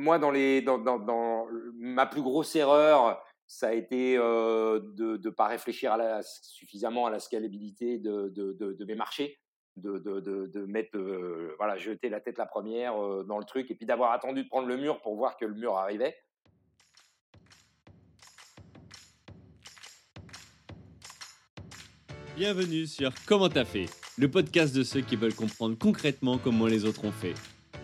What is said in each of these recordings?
moi, dans les, dans, dans, ma plus grosse erreur, ça a été de ne pas réfléchir suffisamment à la scalabilité de, de, mes marchés de, mettre, voilà, jeter la tête la première dans le truc et puis d'avoir attendu de prendre le mur pour voir que le mur arrivait. Bienvenue sur Comment t'as fait, le podcast de ceux qui veulent comprendre concrètement comment les autres ont fait.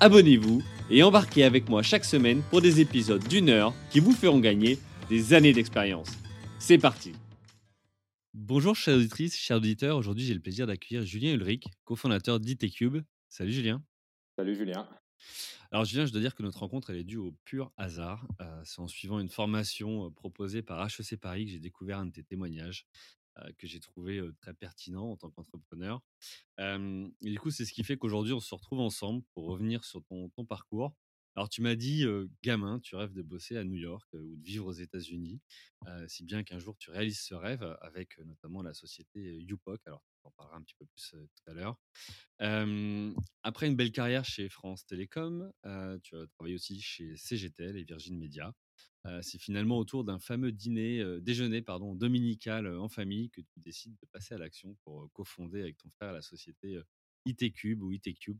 abonnez-vous et embarquez avec moi chaque semaine pour des épisodes d'une heure qui vous feront gagner des années d'expérience. C'est parti Bonjour chères auditrices, chers auditeurs. Aujourd'hui, j'ai le plaisir d'accueillir Julien Ulrich, cofondateur d'ITCube. Salut Julien. Salut Julien. Alors Julien, je dois dire que notre rencontre, elle est due au pur hasard. Euh, c'est en suivant une formation euh, proposée par HEC Paris que j'ai découvert un de tes témoignages que j'ai trouvé très pertinent en tant qu'entrepreneur. du coup, c'est ce qui fait qu'aujourd'hui, on se retrouve ensemble pour revenir sur ton, parcours alors, tu m'as dit, gamin, tu rêves de bosser à New York ou de vivre aux États-Unis, si bien qu'un jour tu réalises ce rêve avec notamment la société UPOC. Alors, on en parlera un petit peu plus tout à l'heure. après une belle carrière chez France Télécom, tu as travaillé aussi chez CGTL et Virgin Media. C'est finalement autour d'un fameux dîner, déjeuner pardon, dominical en famille que tu décides de passer à l'action pour cofonder avec ton frère la société ITCube ou ITCube.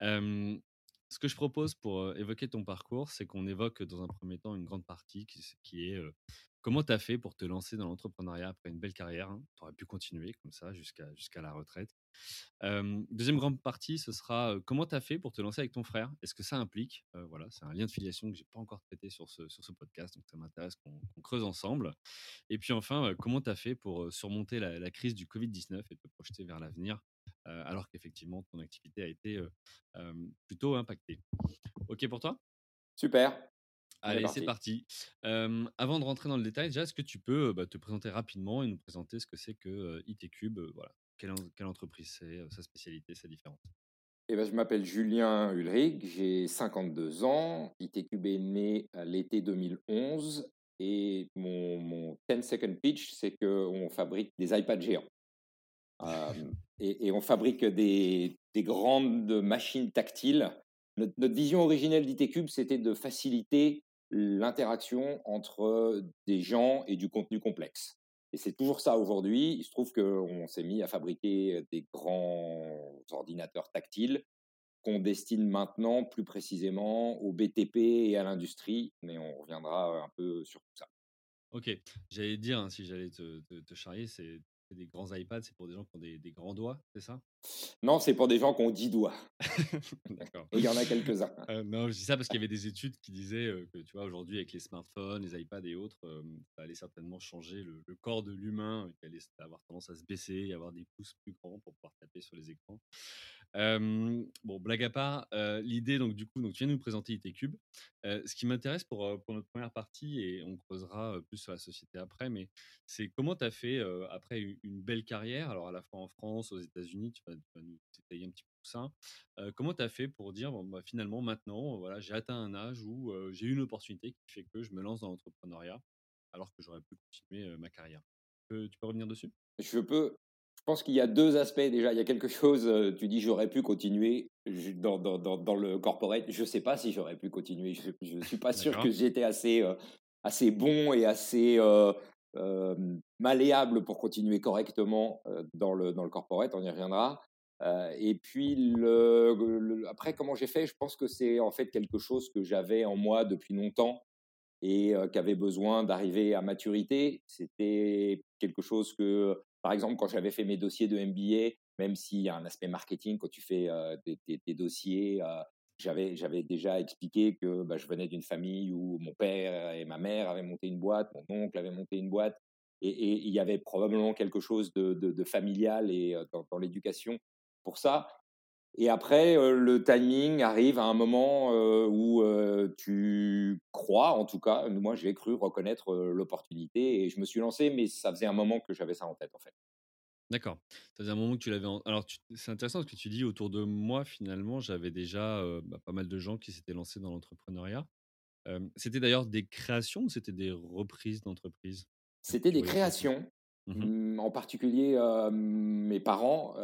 Ce que je propose pour évoquer ton parcours, c'est qu'on évoque dans un premier temps une grande partie qui, est comment tu as fait pour te lancer dans l'entrepreneuriat après une belle carrière. Hein? Tu aurais pu continuer comme ça jusqu'à jusqu'à la retraite. Deuxième grande partie, ce sera comment tu as fait pour te lancer avec ton frère? Est-ce que ça implique Voilà, c'est un lien de filiation que j'ai pas encore traité sur ce, sur ce podcast, donc ça m'intéresse qu'on creuse ensemble. Et puis enfin, comment tu as fait pour surmonter la, la crise du Covid-19 et te projeter vers l'avenir alors qu'effectivement, ton activité a été plutôt impactée? OK pour toi? Super. Allez, c'est parti. avant de rentrer dans le détail, déjà, est-ce que tu peux bah, te présenter rapidement et nous présenter ce que c'est que ITCube voilà? Quelle, entreprise c'est, sa spécialité, sa différence? Eh ben, je m'appelle Julien Ulrich, j'ai 52 ans. ITCube est né l'été 2011 et mon, mon 10 second pitch, c'est qu'on fabrique des iPads géants. et, on fabrique des, grandes machines tactiles. Notre, vision originelle d'ITCube, c'était de faciliter l'interaction entre des gens et du contenu complexe. Et c'est toujours ça aujourd'hui. Il se trouve qu'on s'est mis à fabriquer des grands ordinateurs tactiles qu'on destine maintenant plus précisément au BTP et à l'industrie, mais on reviendra un peu sur tout ça. Ok, j'allais dire, hein, si j'allais te, te, charrier, c'est des grands iPads, c'est pour des gens qui ont des, grands doigts, c'est ça? Non, c'est pour des gens qui ont 10 doigts. D'accord. Et il y en a quelques-uns. Euh, non, je dis ça parce qu'il y avait des études qui disaient euh, que, tu vois, aujourd'hui, avec les smartphones, les iPads et autres, euh, ça allait certainement changer le, corps de l'humain, qui allait avoir tendance à se baisser et avoir des pouces plus grands pour pouvoir taper sur les écrans bon, blague à part, l'idée, donc du coup, donc, tu viens de nous présenter ITCube. ce qui m'intéresse pour, pour notre première partie, et on creusera plus sur la société après, mais c'est comment tu as fait, après une belle carrière, alors à la fois en France, aux États-Unis, tu vas, nous détailler un petit peu tout ça. comment tu as fait pour dire, bon, bah, finalement, maintenant, voilà, j'ai atteint un âge où j'ai une opportunité qui fait que je me lance dans l'entrepreneuriat, alors que j'aurais pu continuer ma carrière? tu peux revenir dessus? Je peux je pense qu'il y a deux aspects déjà. Il y a quelque chose, euh, tu dis j'aurais pu continuer dans, dans, dans, le corporate. Je ne sais pas si j'aurais pu continuer. Je ne suis pas sûr que j'étais assez, euh, assez bon et assez euh, malléable pour continuer correctement dans, le, dans le corporate. On y reviendra. et puis après, comment j'ai fait Je pense que c'est en fait quelque chose que j'avais en moi depuis longtemps et qui avait besoin d'arriver à maturité. C'était quelque chose que par exemple, quand j'avais fait mes dossiers de MBA, même s'il y a un aspect marketing, quand tu fais tes, dossiers, j'avais, déjà expliqué que bah, je venais d'une famille où mon père et ma mère avaient monté une boîte, mon oncle avait monté une boîte, et, il y avait probablement quelque chose de, familial et dans, l'éducation pour ça. Et après, le timing arrive à un moment où tu crois, en tout cas, moi j'ai cru reconnaître l'opportunité et je me suis lancé, mais ça faisait un moment que j'avais ça en tête en fait. D'accord. Ça faisait un moment que tu l'avais en alors c'est intéressant ce que tu dis autour de moi finalement, j'avais déjà, bah, pas mal de gens qui s'étaient lancés dans l'entrepreneuriat. c'était d'ailleurs des créations ou c'était des reprises d'entreprises C'était des créations. Mmh mmh, en particulier, mes parents,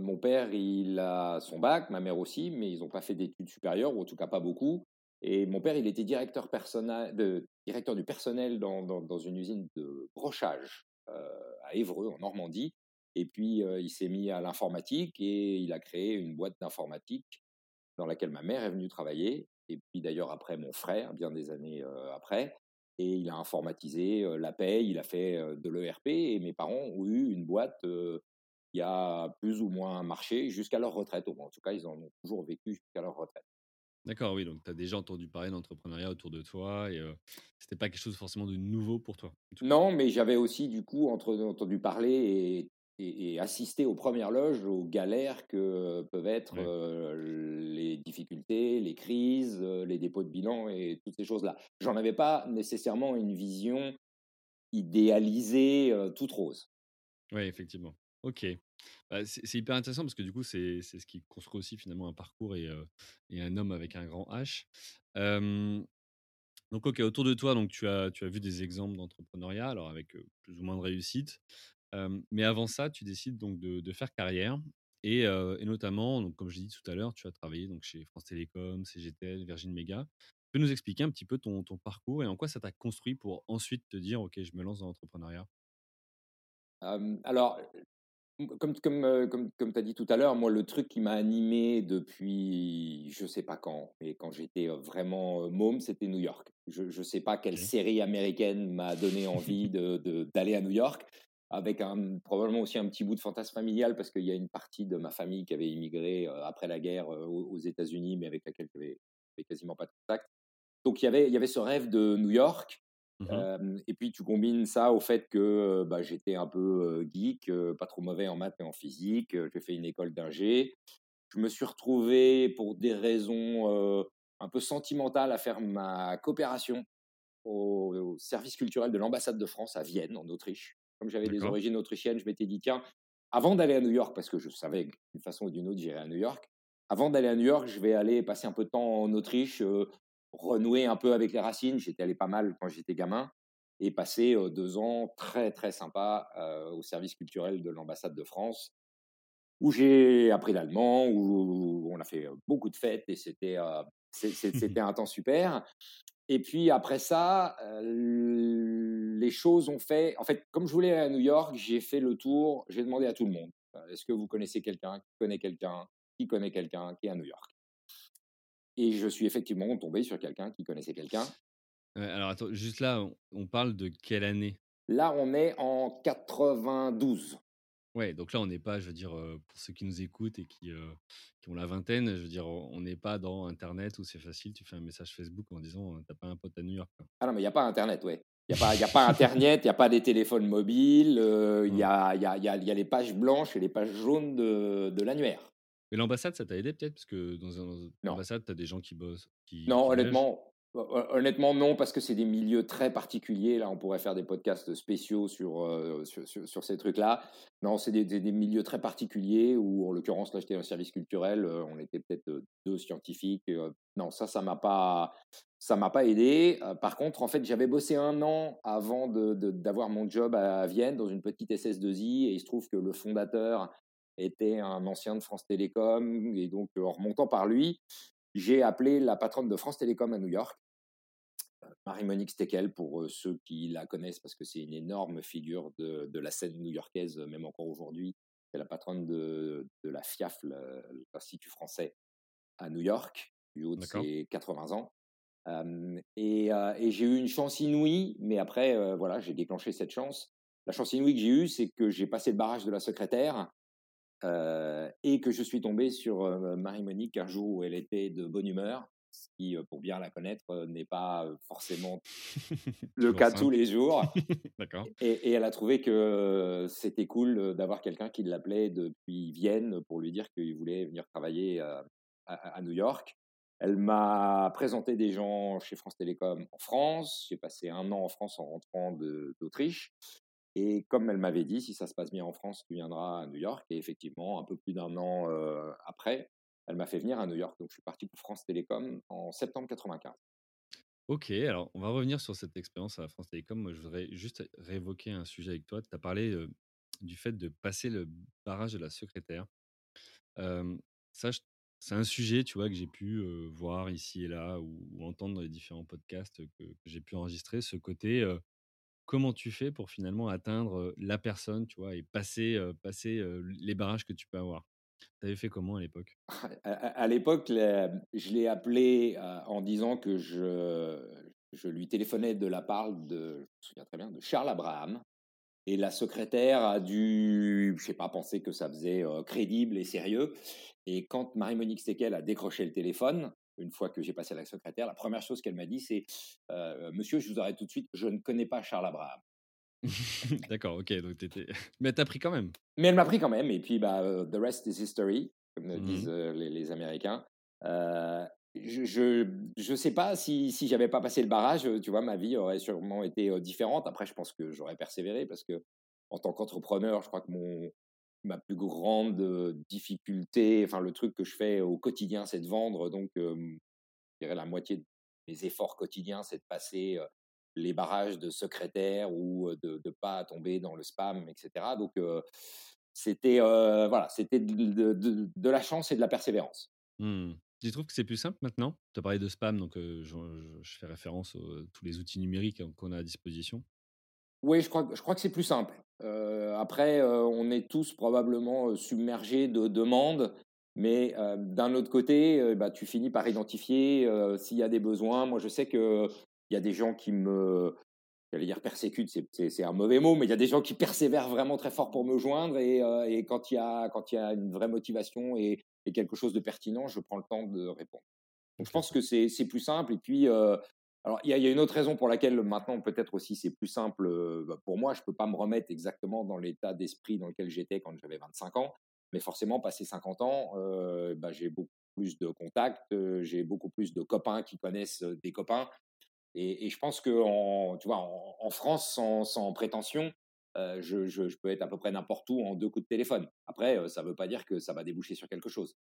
mon père, il a son bac, ma mère aussi, mais ils n'ont pas fait d'études supérieures ou en tout cas pas beaucoup et mon père, il était directeur de directeur du personnel dans dans une usine de brochage, à Évreux en Normandie et puis, il s'est mis à l'informatique et il a créé une boîte d'informatique dans laquelle ma mère est venue travailler. Et puis d'ailleurs, après, mon frère, bien des années après. Et il a informatisé la paye, il a fait de l'ERP. Et mes parents ont eu une boîte qui a plus ou moins marché jusqu'à leur retraite. En tout cas, ils en ont toujours vécu jusqu'à leur retraite. D'accord, oui, donc tu as déjà entendu parler d'entrepreneuriat autour de toi et ce c'était pas quelque chose forcément de nouveau pour toi? Non, mais j'avais aussi du coup entendu parler et et, assister aux premières loges aux galères que peuvent être les difficultés, les crises, les dépôts de bilan et toutes ces choses-là. J'en avais pas nécessairement une vision idéalisée toute rose. Oui, effectivement. Ok. Bah, c'est hyper intéressant parce que du coup, c'est ce qui construit aussi finalement un parcours et, et un homme avec un grand H. donc, ok, autour de toi, donc tu as, tu as vu des exemples d'entrepreneuriat, alors avec plus ou moins de réussite mais avant ça, tu décides donc de, faire carrière et, notamment, donc, comme je dit tout à l'heure, tu as travaillé donc chez France Télécom, CGTL, Virgin Mega. Tu peux nous expliquer un petit peu ton, ton parcours et en quoi ça t'a construit pour ensuite te dire, OK, je me lance dans l'entrepreneuriat? Alors, comme, comme, comme, comme tu as dit tout à l'heure, moi, le truc qui m'a animé depuis je ne sais pas quand, mais quand j'étais vraiment môme, c'était New York. Je ne sais pas quelle série américaine m'a donné envie d'aller de, d'aller à New York avec un, probablement aussi un petit bout de fantasme familial parce qu'il y a une partie de ma famille qui avait immigré après la guerre aux États-Unis, mais avec laquelle je n'avais quasiment pas de contact. Donc il y avait, il y avait ce rêve de New York. Mmh et puis tu combines ça au fait que bah, j'étais un peu geek, pas trop mauvais en maths et en physique. J'ai fait une école d'ingé. Je me suis retrouvé pour des raisons un peu sentimentales à faire ma coopération au service culturel de l'ambassade de France à Vienne, en Autriche comme j'avais des origines autrichiennes, je m'étais dit, tiens, avant d'aller à New York, parce que je savais d'une façon ou d'une autre, j'irais à New York, avant d'aller à New York, je vais aller passer un peu de temps en Autriche, renouer un peu avec les racines. J'étais allé pas mal quand j'étais gamin et passer deux ans très, très sympas au service culturel de l'ambassade de France, où j'ai appris l'allemand, où on a fait beaucoup de fêtes et c'était c'était un temps super. Et puis après ça, les choses ont fait. En fait, comme je voulais aller à New York, j'ai fait le tour. J'ai demandé à tout le monde est-ce que vous connaissez quelqu'un qui connaît quelqu'un qui connaît quelqu'un qui est à New York? Et je suis effectivement tombé sur quelqu'un qui connaissait quelqu'un. alors attends, juste là, on parle de quelle année? Là, on est en 92. Ouais, donc là, on n'est pas, je veux dire, pour ceux qui nous écoutent et qui, qui ont la vingtaine, je veux dire, on n'est pas dans Internet où c'est facile, tu fais un message Facebook en disant t'as pas un pote à New York. Ah non, mais il n'y a pas Internet, ouais. Il n'y a, pas, y a pas Internet, il n'y a pas des téléphones mobiles, il y, a, y, a, y, a, y, a, les pages blanches et les pages jaunes de, de l'annuaire. Mais l'ambassade, ça t'a aidé peut-être? Parce que dans une ambassade, tu as des gens qui bossent. Qui, non, honnêtement, Honnêtement, non, parce que c'est des milieux très particuliers. Là, on pourrait faire des podcasts spéciaux sur, euh, sur, ces trucs-là. Non, c'est des, milieux très particuliers où, en l'occurrence, là, j'étais un service culturel. Euh, on était peut-être euh, deux scientifiques. non, ça, ça m'a pas, ça m'a pas aidé. par contre, en fait, j'avais bossé un an avant d'avoir mon job à Vienne dans une petite SS2I et il se trouve que le fondateur était un ancien de France Télécom et donc en remontant par lui, j'ai appelé la patronne de France Télécom à New York, Marie-Monique Steckel, pour ceux qui la connaissent, parce que c'est une énorme figure de, la scène new-yorkaise, même encore aujourd'hui. C'est la patronne de, la FIAF, l'Institut français, à New York, du haut de ses 80 ans. et, j'ai eu une chance inouïe, mais après, voilà, j'ai déclenché cette chance. La chance inouïe que j'ai eue, c'est que j'ai passé le barrage de la secrétaire et que je suis tombé sur Marie-Monique un jour où elle était de bonne humeur ce qui, pour bien la connaître, n'est pas forcément le cas tous les jours. D'accord. Et, elle a trouvé que c'était cool d'avoir quelqu'un qui l'appelait depuis Vienne pour lui dire qu'il voulait venir travailler à, New York. Elle m'a présenté des gens chez France Télécom en France. J'ai passé un an en France en rentrant d'Autriche. Et comme elle m'avait dit, si ça se passe bien en France, tu viendras à New York. Et effectivement, un peu plus d'un an après, elle m'a fait venir à New York. Donc, je suis parti pour France Télécom en septembre 95. Ok, alors on va revenir sur cette expérience à France Télécom. Moi, je voudrais juste réévoquer un sujet avec toi. Tu as parlé du fait de passer le barrage de la secrétaire. ça, c'est un sujet, tu vois, que j'ai pu voir ici et là ou, entendre dans les différents podcasts que, j'ai pu enregistrer. Ce côté, comment tu fais pour finalement atteindre la personne, tu vois, et passer, passer les barrages que tu peux avoir? Tu avais fait comment à l'époque? À, l'époque, je l'ai appelé en disant que je, je lui téléphonais de la part de, je me souviens très bien, de Charles Abraham. Et la secrétaire a dû, je sais pas, penser que ça faisait crédible et sérieux. Et quand Marie-Monique Stekel a décroché le téléphone, une fois que j'ai passé à la secrétaire, la première chose qu'elle m'a dit, c'est Monsieur, je vous arrête tout de suite, je ne connais pas Charles Abraham. D'accord, ok. Donc Mais t'as pris quand même. Mais elle m'a pris quand même. Et puis, bah, the rest is history, comme mmh disent les, les, Américains. je je sais pas si si j'avais pas passé le barrage, tu vois, ma vie aurait sûrement été différente. Après, je pense que j'aurais persévéré parce que en tant qu'entrepreneur, je crois que mon ma plus grande difficulté, enfin le truc que je fais au quotidien, c'est de vendre. Donc, je dirais la moitié de mes efforts quotidiens, c'est de passer les barrages de secrétaire ou de ne pas tomber dans le spam, etc. Donc, c'était voilà, c'était de, la chance et de la persévérance. Mmh. Tu trouves que c'est plus simple maintenant? Tu as parlé de spam, donc je, fais référence à tous les outils numériques qu'on a à disposition. Oui, je crois, je crois que c'est plus simple. Après, on est tous probablement submergés de demandes, mais d'un autre côté, bah, tu finis par identifier s'il y a des besoins. Moi, je sais qu'il y a des gens qui me, j'allais dire persécutent, c'est un mauvais mot, mais il y a des gens qui persévèrent vraiment très fort pour me joindre. Et, et quand il y a quand il y a une vraie motivation et, et, quelque chose de pertinent, je prends le temps de répondre. Donc, je pense que c'est plus simple. Et puis, alors, il y, a une autre raison pour laquelle maintenant, peut-être aussi, c'est plus simple bah, pour moi. Je ne peux pas me remettre exactement dans l'état d'esprit dans lequel j'étais quand j'avais 25 ans. Mais forcément, passé 50 ans, bah, j'ai beaucoup plus de contacts, j'ai beaucoup plus de copains qui connaissent des copains. Et, je pense que, en, tu vois, en, France, sans, prétention, je, peux être à peu près n'importe où en deux coups de téléphone. Après, ça ne veut pas dire que ça va déboucher sur quelque chose.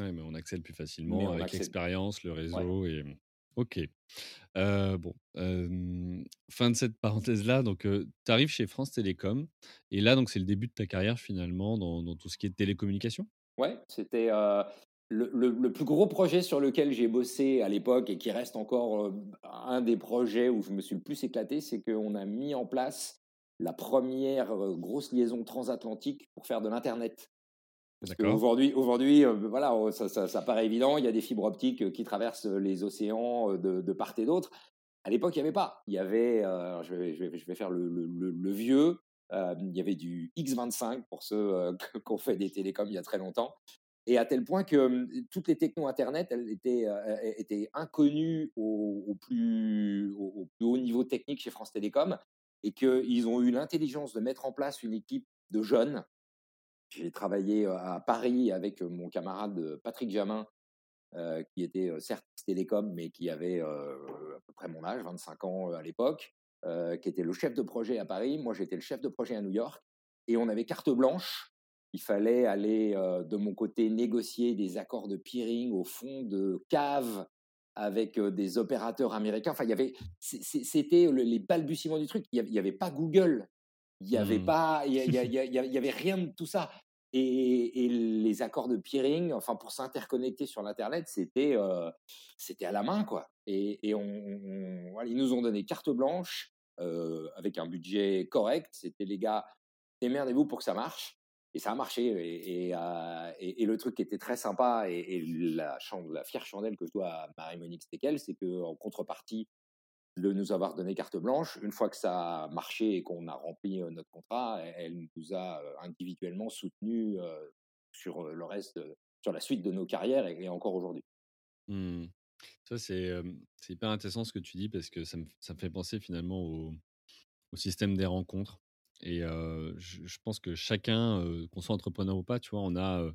Oui, mais on accède plus facilement avec l'expérience, le réseau et OK. bon, fin de cette parenthèse-là, donc tu arrives chez France Télécom et là, donc c'est le début de ta carrière finalement dans tout ce qui est télécommunication? Ouais, c'était, le plus gros projet sur lequel j'ai bossé à l'époque et qui reste encore, un des projets où je me suis le plus éclaté, c'est qu'on a mis en place la première grosse liaison transatlantique pour faire de l'internet. Aujourd'hui, aujourd'hui, euh, voilà, ça, ça, paraît évident. Il y a des fibres optiques euh, qui traversent les océans euh, de, part et d'autre. À l'époque, il n'y avait pas. Il y avait, je, vais, je, vais, faire le, le, vieux. il y avait du X25 pour ceux qui ont fait des télécoms il y a très longtemps. Et à tel point que hum, toutes les technos Internet, elles étaient, étaient inconnues au, plus, au, plus, haut niveau technique chez France Télécom et qu'ils ont eu l'intelligence de mettre en place une équipe de jeunes j'ai travaillé à Paris avec mon camarade Patrick Jamin, qui était certes télécom, mais qui avait à peu près mon âge, 25 ans à l'époque, qui était le chef de projet à Paris. Moi, j'étais le chef de projet à New York. Et on avait carte blanche. Il fallait aller de mon côté négocier des accords de peering au fond de cave avec des opérateurs américains. Enfin, il y avait, c'était les balbutiements du truc. Il n'y avait, pas Google il n'y avait mmh. pas, il y, avait rien de tout ça. Et, les accords de peering, enfin pour s'interconnecter sur l'internet, c'était c'était à la main quoi. Et, on, ils nous ont donné carte blanche avec un budget correct. C'était les gars, démerdez-vous pour que ça marche. Et ça a marché. Et, et, le truc qui était très sympa et, la, la fière chandelle que je dois à Marie-Monique Stekel, c'est qu'en contrepartie de nous avoir donné carte blanche. Une fois que ça a marché et qu'on a rempli notre contrat, elle nous a individuellement soutenus sur le reste, sur la suite de nos carrières et, encore aujourd'hui. Mmh. Ça, c'est hyper intéressant ce que tu dis parce que ça me, ça me fait penser finalement au, système des rencontres. Et je, pense que chacun, qu'on soit entrepreneur ou pas, tu vois, on a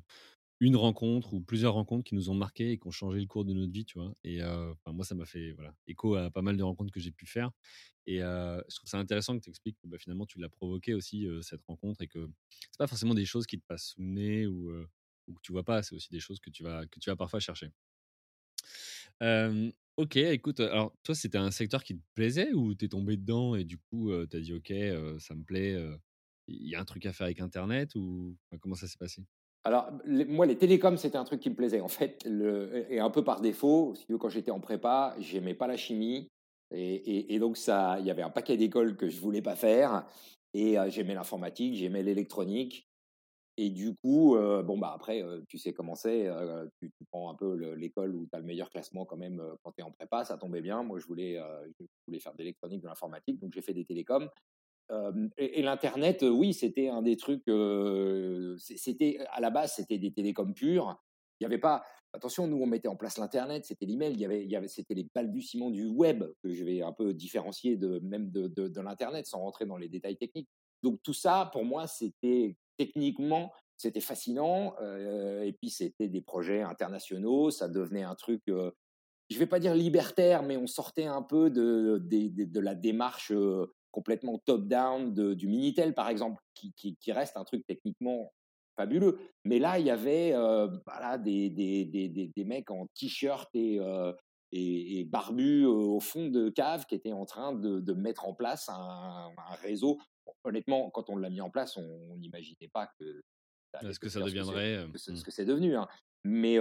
une rencontre ou plusieurs rencontres qui nous ont marqué et qui ont changé le cours de notre vie, tu vois? Et moi, ça m'a fait voilà, écho à pas mal de rencontres que j'ai pu faire. Et je trouve ça intéressant que tu expliques que bah, finalement, tu l'as provoqué aussi, cette rencontre, et que c'est pas forcément des choses qui te passent sous le nez ou, que tu vois pas, c'est aussi des choses que tu vas, que tu vas parfois chercher. ok, écoute, alors toi, c'était un secteur qui te plaisait ou t'es tombé dedans et du coup, tu as dit, ok, ça me plaît, il y a un truc à faire avec Internet ou comment ça s'est passé? Alors, moi, les télécoms, c'était un truc qui me plaisait, en fait. Et un peu par défaut, quand j'étais en prépa, j'aimais pas la chimie. Et, donc, ça, il y avait un paquet d'écoles que je voulais pas faire. Et euh, j'aimais l'informatique, j'aimais l'électronique. Et du coup, euh, bon, bah après, euh, tu sais comment c'est. Tu, prends un peu l'école où tu as le meilleur classement quand même quand tu es en prépa. Ça tombait bien. Moi, je voulais, je voulais faire de l'électronique, de l'informatique. Donc, j'ai fait des télécoms et, l'internet, oui, c'était un des trucs. c'était à la base, c'était des télécoms purs. Il n'y avait pas. Attention, nous on mettait en place l'internet, c'était l'email. Il y avait, y avait, c'était les balbutiements du web que je vais un peu différencier de même de, de, l'internet, sans rentrer dans les détails techniques. Donc tout ça, pour moi, c'était techniquement, c'était fascinant. et puis c'était des projets internationaux. Ça devenait un truc. je ne vais pas dire libertaire, mais on sortait un peu de, de la démarche complètement top-down du Minitel, par exemple, qui, qui, reste un truc techniquement fabuleux. Mais là, il y avait euh, voilà, des, des, des, des, mecs en t-shirt et, euh, et, barbus euh, au fond de cave qui étaient en train de, de mettre en place un, réseau. honnêtement, quand on l'a mis en place, on n'imaginait pas que. Est-ce que ça deviendrait ce, ce que c'est devenu. Hein. Mais,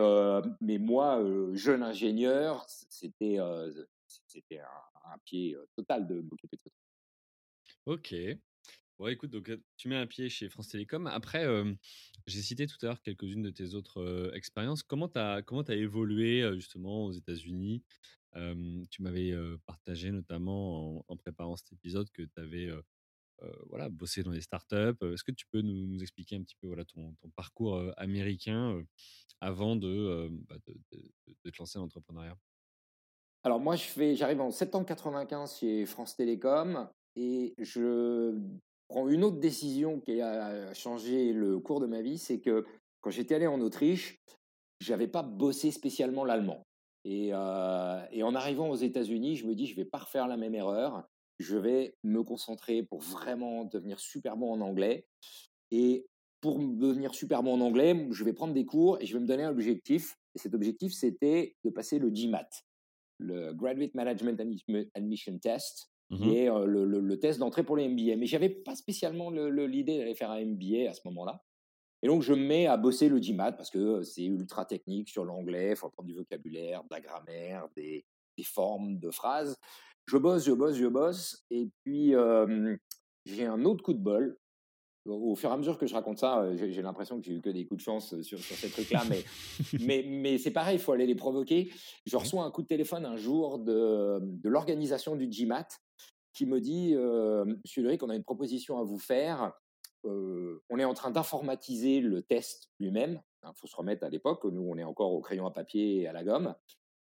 mais moi, jeune ingénieur, c'était c'était un, pied total de m'occuper de Ok. Bon, écoute, donc tu mets un pied chez France Télécom. Après, j'ai cité tout à l'heure quelques-unes de tes autres expériences. Comment tu as, as évolué justement aux États-Unis? Tu m'avais partagé notamment en, préparant cet épisode que tu avais voilà, bossé dans des startups. Est-ce que tu peux nous, expliquer un petit peu voilà, ton, parcours américain avant de, bah, de, de, te lancer dans l'entrepreneuriat? Alors moi, j'arrive en septembre 95 chez France Télécom. Et je prends une autre décision qui a changé le cours de ma vie, c'est que quand j'étais allé en Autriche, j'avais pas bossé spécialement l'allemand. Et, en arrivant aux États-Unis, je me dis, je vais pas refaire la même erreur. Je vais me concentrer pour vraiment devenir super bon en anglais. Et pour devenir super bon en anglais, je vais prendre des cours et je vais me donner un objectif. Et cet objectif, c'était de passer le GMAT, le Graduate Management Admission Test, mmh est le, test d'entrée pour les MBA. Mais j'avais pas spécialement l'idée d'aller faire un MBA à ce moment-là. Et donc, je me mets à bosser le GMAT parce que c'est ultra technique sur l'anglais, il faut apprendre du vocabulaire, de la grammaire, des, formes de phrases. Je bosse, je bosse, je bosse. Et puis, j'ai un autre coup de bol. Au fur et à mesure que je raconte ça, j'ai l'impression que j'ai eu que des coups de chance sur, sur ces trucs-là, mais, mais, mais c'est pareil, il faut aller les provoquer. Je reçois un coup de téléphone un jour de, de l'organisation du GMAT qui me dit Monsieur Ulrich, on a une proposition à vous faire. on est en train d'informatiser le test lui-même. Il hein, faut se remettre à l'époque, nous on est encore au crayon à papier et à la gomme.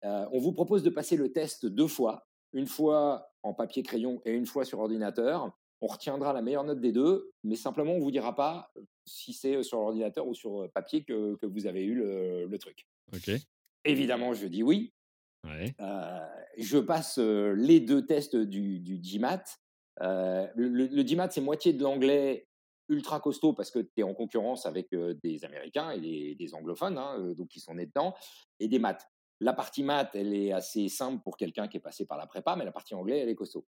on vous propose de passer le test deux fois, une fois en papier crayon et une fois sur ordinateur. On retiendra la meilleure note des deux, mais simplement on vous dira pas si c'est sur ordinateur ou sur papier que, que vous avez eu le, le truc. Ok. Évidemment, je dis oui. Euh, je passe euh, les deux tests du, du GMAT. Euh, le, le, GMAT, c'est moitié de l'anglais ultra costaud parce que tu es en concurrence avec des Américains et des, anglophones, hein, donc qui sont nés dedans, et des maths. La partie maths, elle est assez simple pour quelqu'un qui est passé par la prépa, mais la partie anglais, elle est costaud.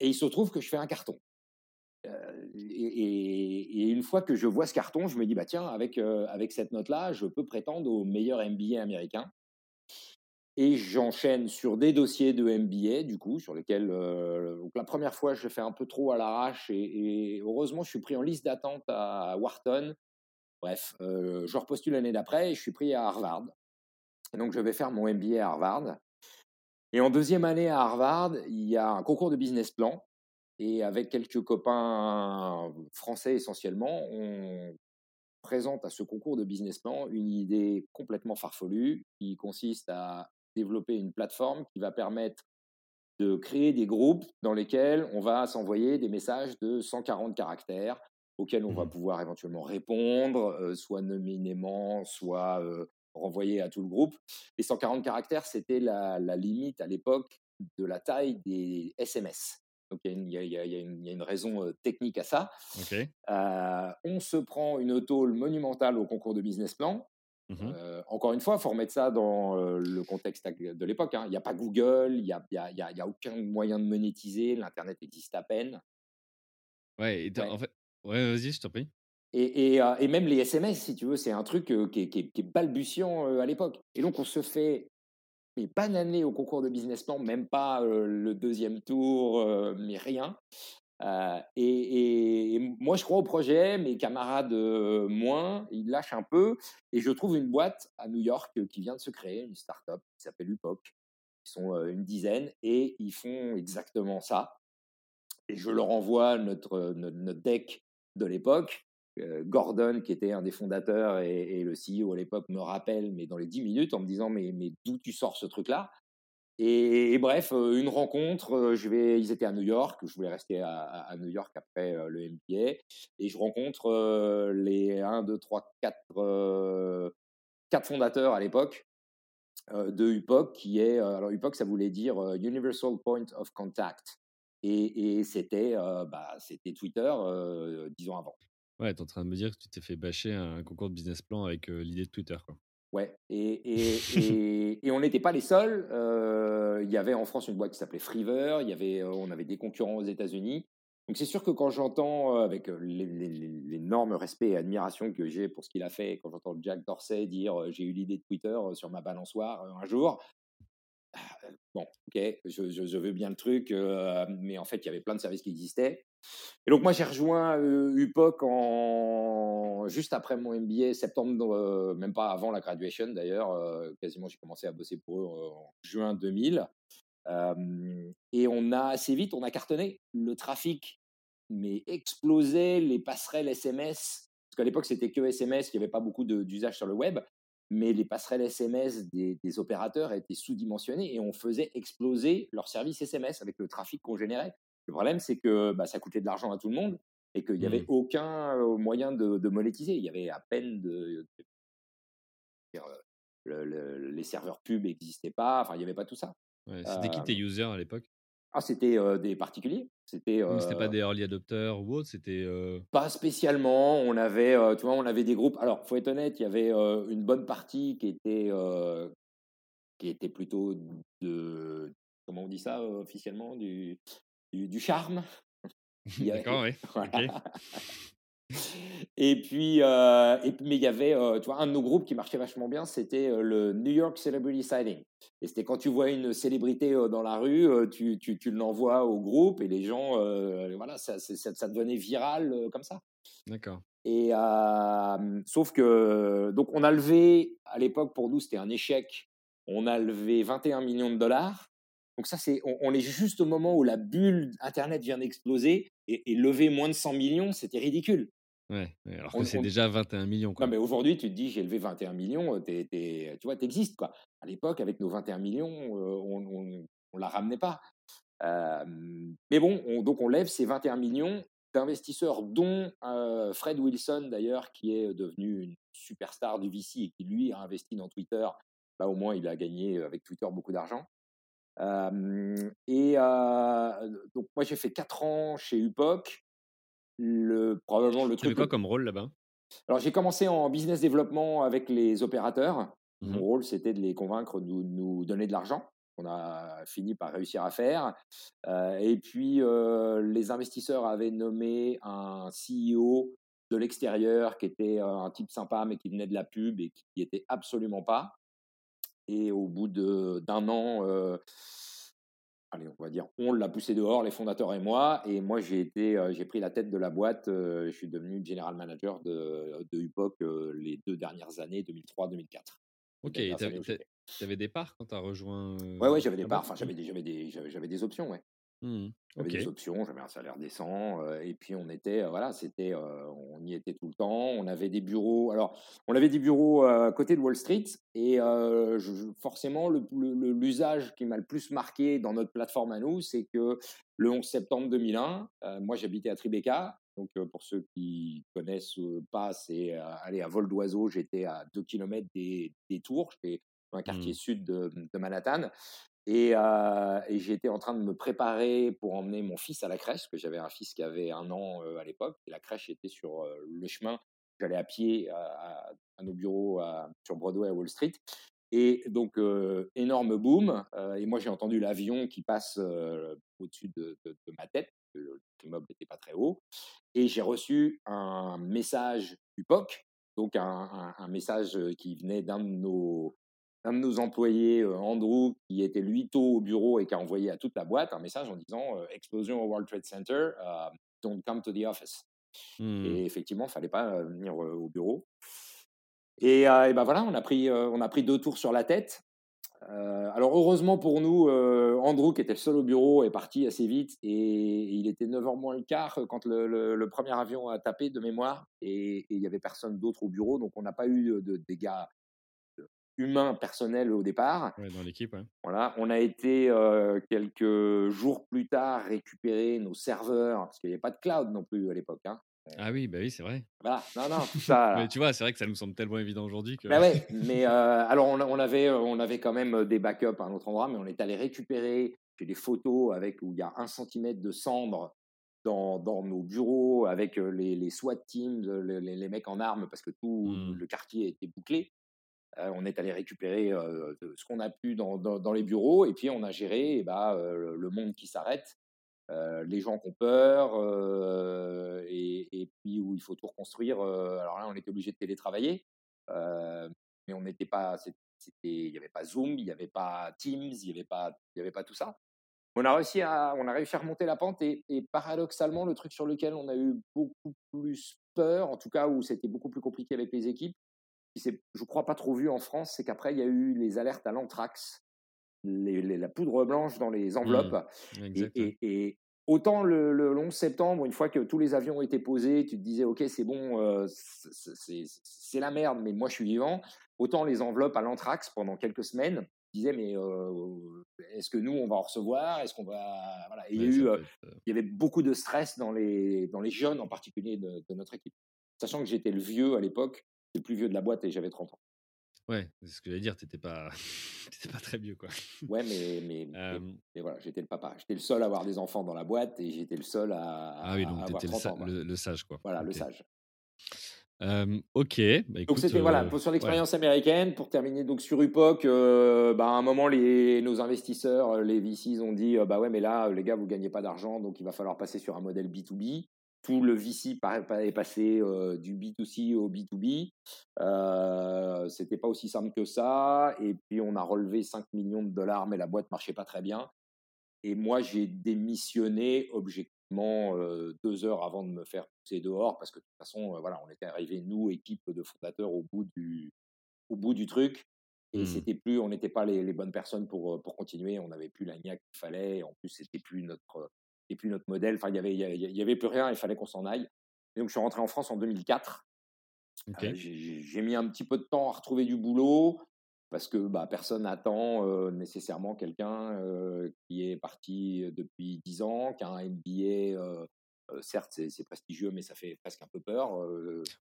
Et il se trouve que je fais un carton. Et, une fois que je vois ce carton, je me dis, bah tiens, avec, avec cette note-là, je peux prétendre au meilleur MBA américain. Et j'enchaîne sur des dossiers de MBA, du coup, sur lesquels, euh, donc la première fois, je fais un peu trop à l'arrache et, heureusement, je suis pris en liste d'attente à Wharton. Bref, euh, je repostule l'année d'après et je suis pris à Harvard. Et donc, je vais faire mon MBA à Harvard. Et en deuxième année à Harvard, il y a un concours de business plan. Et avec quelques copains français essentiellement, on présente à ce concours de business plan une idée complètement farfelue qui consiste à développer une plateforme qui va permettre de créer des groupes dans lesquels on va s'envoyer des messages de 140 caractères auxquels on va mmh pouvoir éventuellement répondre, soit nominément, soit renvoyer à tout le groupe. Les 140 caractères, c'était la, limite à l'époque de la taille des SMS. Donc il y, a une raison technique à ça. on se prend une tôle monumentale au concours de business plan. Mmh encore une fois, il faut remettre ça dans le contexte de l'époque. Hein. Il n'y a pas Google, il n'y a, y a, aucun moyen de monétiser, l'Internet existe à peine. Ouais, en fait, ouais, vas-y, je t'en prie. Et, et, même les SMS, si tu veux, c'est un truc qui, est, qui, est, balbutiant à l'époque. Et donc, on se fait mais bananer au concours de business plan, même pas le deuxième tour, mais rien. Et, et, moi, je crois au projet, mes camarades moins, ils lâchent un peu. Et je trouve une boîte à New York qui vient de se créer, une start-up qui s'appelle UPOC. Ils sont une dizaine et ils font exactement ça. Et je leur envoie notre, notre deck de l'époque Gordon, qui était un des fondateurs et, le CEO à l'époque, me rappelle, mais dans les 10 minutes, en me disant Mais, mais d'où tu sors ce truc-là? Et, bref, une rencontre, je vais, ils étaient à New York, je voulais rester à, New York après le MBA, et je rencontre les 1, 2, 3, 4, 4 fondateurs à l'époque de UPOC, qui est, alors UPOC, ça voulait dire Universal Point of Contact, et, c'était bah, Twitter dix ans avant. Ouais, tu es en train de me dire que tu t'es fait bâcher un concours de business plan avec l'idée de Twitter. Quoi. Ouais, et, et, et, on n'était pas les seuls. Il y avait en France une boîte qui s'appelait Freever, y avait, on avait des concurrents aux États-Unis. Donc c'est sûr que quand j'entends, avec l'énorme respect et admiration que j'ai pour ce qu'il a fait, quand j'entends Jack Dorsey dire j'ai eu l'idée de Twitter sur ma balançoire un jour, bon, ok, je, veux bien le truc, mais en fait, il y avait plein de services qui existaient. Et donc, moi, j'ai rejoint UPOC en... juste après mon MBA, septembre, même pas avant la graduation d'ailleurs. quasiment, j'ai commencé à bosser pour eux en juin 2000. et on a assez vite, on a cartonné. Le trafic, mais explosait, les passerelles SMS. Parce qu'à l'époque, c'était que SMS, il n'y avait pas beaucoup d'usage sur le web mais les passerelles SMS des, opérateurs étaient sous-dimensionnées et on faisait exploser leurs services SMS avec le trafic qu'on générait. Le problème, c'est que bah, ça coûtait de l'argent à tout le monde et qu'il n'y avait mmh. aucun moyen de, monétiser. Il y avait à peine de. les serveurs pubs n'existaient pas, enfin, il n'y avait pas tout ça. c'était qui tes users à l'époque? Ah, c'était des particuliers. C'était. c'était pas des early adopters ou autre. C'était. Pas spécialement. On avait, tu vois, on avait des groupes. Alors, faut être honnête, il y avait une bonne partie qui était, qui était plutôt de, comment on dit ça officiellement, du, du, charme. D'accord, oui. Et puis, euh, et, mais il y avait, euh, tu vois, un de nos groupes qui marchait vachement bien, c'était euh, le New York Celebrity Sighting. Et c'était quand tu vois une célébrité dans la rue, tu, tu, tu l'envoies au groupe et les gens, voilà, ça, ça, ça, devenait viral comme ça. D'accord. Et sauf que, donc on a levé, à l'époque pour nous c'était un échec, on a levé 21 millions de dollars. Donc ça, c'est, on, est juste au moment où la bulle Internet vient d'exploser et, et lever moins de 100 millions, c'était ridicule. Ouais, alors que c'est déjà 21 millions. Quoi. Non, mais aujourd'hui, tu te dis, j'ai levé 21 millions, tu vois, tu existes. Quoi. À l'époque, avec nos 21 millions, on ne la ramenait pas. mais bon, donc on lève ces 21 millions d'investisseurs, dont Fred Wilson, d'ailleurs, qui est devenu une superstar du VC et qui, lui, a investi dans Twitter. Bah, au moins, il a gagné avec Twitter beaucoup d'argent. et donc, moi, j'ai fait 4 ans chez UPOC le, probablement le truc. quoi comme rôle là-bas? Alors, j'ai commencé en business développement avec les opérateurs. Mon mmh rôle, c'était de les convaincre de nous, donner de l'argent. On a fini par réussir à faire. Euh, et puis, euh, les investisseurs avaient nommé un CEO de l'extérieur qui était euh, un type sympa, mais qui venait de la pub et qui n'y était absolument pas. Et au bout d'un an, allez, on va dire, on l'a poussé dehors, les fondateurs et moi. Et moi, j'ai été, euh, j'ai pris la tête de la boîte. Euh, je suis devenu general manager de, de UPOC euh, les deux dernières années, 2003-2004. Ok, tu avais des parts quand tu as rejoint Ouais, ouais, j'avais des parts. Enfin, j'avais des, des, j'avais des options, ouais. Mmh J'avais des options, j'avais un salaire décent, et puis on était, voilà, c'était, on y était tout le temps. On avait des bureaux. Alors, on avait des bureaux à côté de Wall Street, et forcément, l'usage qui m'a le plus marqué dans notre plateforme à nous, c'est que le 11 septembre 2001, moi j'habitais à Tribeca, donc pour ceux qui connaissent pas, c'est aller à vol d'oiseau. J'étais à 2 km des, des tours, j'étais dans un quartier mmh. sud de, de Manhattan. Et, j'étais en train de me préparer pour emmener mon fils à la crèche, parce que j'avais un fils qui avait un an à l'époque, et la crèche était sur le chemin. J'allais à pied à, nos bureaux sur Broadway à Wall Street. Et donc, énorme boom. et moi, j'ai entendu l'avion qui passe au-dessus de, ma tête. L'immeuble n'était pas très haut. Et j'ai reçu un message du POC, donc un message qui venait d'un de nos un de nos employés, euh, Andrew, qui était lui tôt au bureau et qui a envoyé à toute la boîte un message en disant euh, explosion au World Trade Center, euh, don't come to the office. Mmh. Et effectivement, il fallait pas venir au bureau. Et, ben voilà, on a pris, on a pris deux tours sur la tête. alors heureusement pour nous, Andrew, qui était le seul au bureau, est parti assez vite et, il était 9h moins le quart quand le, premier avion a tapé de mémoire et il y avait personne d'autre au bureau, donc on n'a pas eu de dégâts humain personnel au départ. dans l'équipe, Voilà, on a été quelques jours plus tard récupérer nos serveurs parce qu'il n'y avait pas de cloud non plus à l'époque. Hein. Ah oui, bah oui, c'est vrai. Voilà, non, non, tout ça. mais tu vois, c'est vrai que ça nous semble tellement évident aujourd'hui que. Bah ouais, mais alors on, avait, on avait quand même des backups à un autre endroit, mais on est allé récupérer des photos avec où il y a un centimètre de cendre dans, dans, nos bureaux avec les, les SWAT teams, les, les, mecs en armes, parce que tout mmh. le quartier était bouclé. Euh, on est allé récupérer ce qu'on a pu dans, les bureaux et puis on a géré eh ben, le monde qui s'arrête, les gens qui ont peur et, puis où il faut tout reconstruire. alors là, on était obligé de télétravailler, mais on n'était pas, il n'y avait pas Zoom, il n'y avait pas Teams, il n'y avait pas, avait pas tout ça. On a réussi à, on a réussi à remonter la pente et, et, paradoxalement, le truc sur lequel on a eu beaucoup plus peur, en tout cas où c'était beaucoup plus compliqué avec les équipes, qui s'est, je crois, pas trop vu en France, c'est qu'après, il y a eu les alertes à l'anthrax, la poudre blanche dans les enveloppes. Mmh, et, autant le, 11 septembre, une fois que tous les avions ont été posés, tu te disais, OK, c'est bon, euh, c'est, la merde, mais moi, je suis vivant. Autant les enveloppes à l'anthrax pendant quelques semaines, tu disais, mais euh, est-ce que nous, on va en recevoir? Est-ce qu'on va. Voilà. il, y a eu, euh, il y avait beaucoup de stress dans les, dans les jeunes, en particulier de, de notre équipe. Sachant que j'étais le vieux à l'époque, le plus vieux de la boîte et j'avais 30 ans. Ouais, c'est ce que j'allais dire, t'étais pas, pas très vieux, quoi. Ouais, mais, mais, mais, voilà, j'étais le papa. J'étais le seul à avoir des enfants dans la boîte et j'étais le seul à, ah oui, donc 30 le, ans, le, sage, quoi. Voilà, le sage. ok. Bah, donc c'était voilà sur l'expérience américaine. Pour terminer donc sur Upoc, bah, à un moment les nos investisseurs, les VCs ont dit bah ouais mais là les gars vous gagnez pas d'argent donc il va falloir passer sur un modèle B2B tout le VC est passé du B2C au B2B. Euh, C'était pas aussi simple que ça. Et puis, on a relevé 5 millions de dollars, mais la boîte marchait pas très bien. Et moi, j'ai démissionné objectivement deux heures avant de me faire pousser dehors parce que de toute façon, voilà, on était arrivé, nous, équipe de fondateurs, au bout du, au bout du truc. Et mmh. c'était plus, on n'était pas les, les, bonnes personnes pour, pour continuer. On n'avait plus la niaque qu'il fallait. En plus, c'était plus notre, et puis notre modèle. Enfin, il y avait, il y avait plus rien, il fallait qu'on s'en aille. Et donc, je suis rentré en France en 2004. Euh, j'ai mis un petit peu de temps à retrouver du boulot parce que bah, personne n'attend euh, nécessairement quelqu'un euh, qui est parti depuis 10 ans, qui a un MBA certes, c'est prestigieux, mais ça fait presque un peu peur.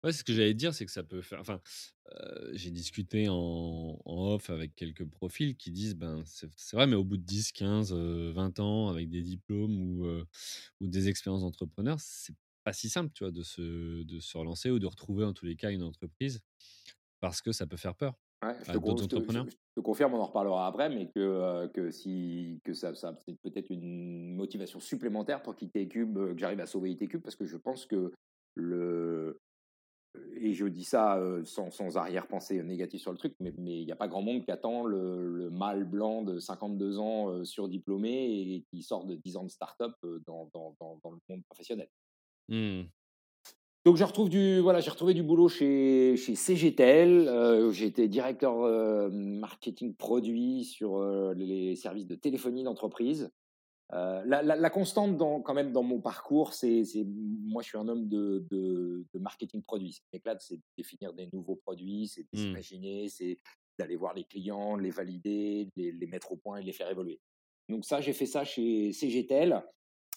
Ouais, ce que j'allais dire, c'est que ça peut faire. Enfin, j'ai discuté en, off avec quelques profils qui disent ben, c'est vrai, mais au bout de 10, 15, 20 ans, avec des diplômes ou, ou des expériences d'entrepreneur, c'est pas si simple, tu vois, de se, de se relancer ou de retrouver en tous les cas une entreprise parce que ça peut faire peur. Ouais, je, te, confirme, on en reparlera après, mais que, euh, que, si, que ça, ça c'est peut-être une motivation supplémentaire pour quitter Cube, euh, que j'arrive à sauver IT parce que je pense que le. Et je dis ça euh, sans, sans arrière-pensée négative sur le truc, mais il n'y a pas grand monde qui attend le, le mâle blanc de 52 ans surdiplômé et qui sort de 10 ans de start-up dans, dans, dans, le monde professionnel. Mmh. Donc j'ai retrouvé du voilà, j'ai retrouvé du boulot chez chez CGTL. Euh, J'étais directeur euh, marketing produit sur euh, les services de téléphonie d'entreprise. la, constante dans, quand même dans mon parcours, c'est moi je suis un homme de, de, marketing produit. Ce qui m'éclate, c'est de définir des nouveaux produits, c'est de mmh. s'imaginer, c'est d'aller voir les clients, les valider, les, les, mettre au point et les faire évoluer. Donc ça, j'ai fait ça chez CGTL,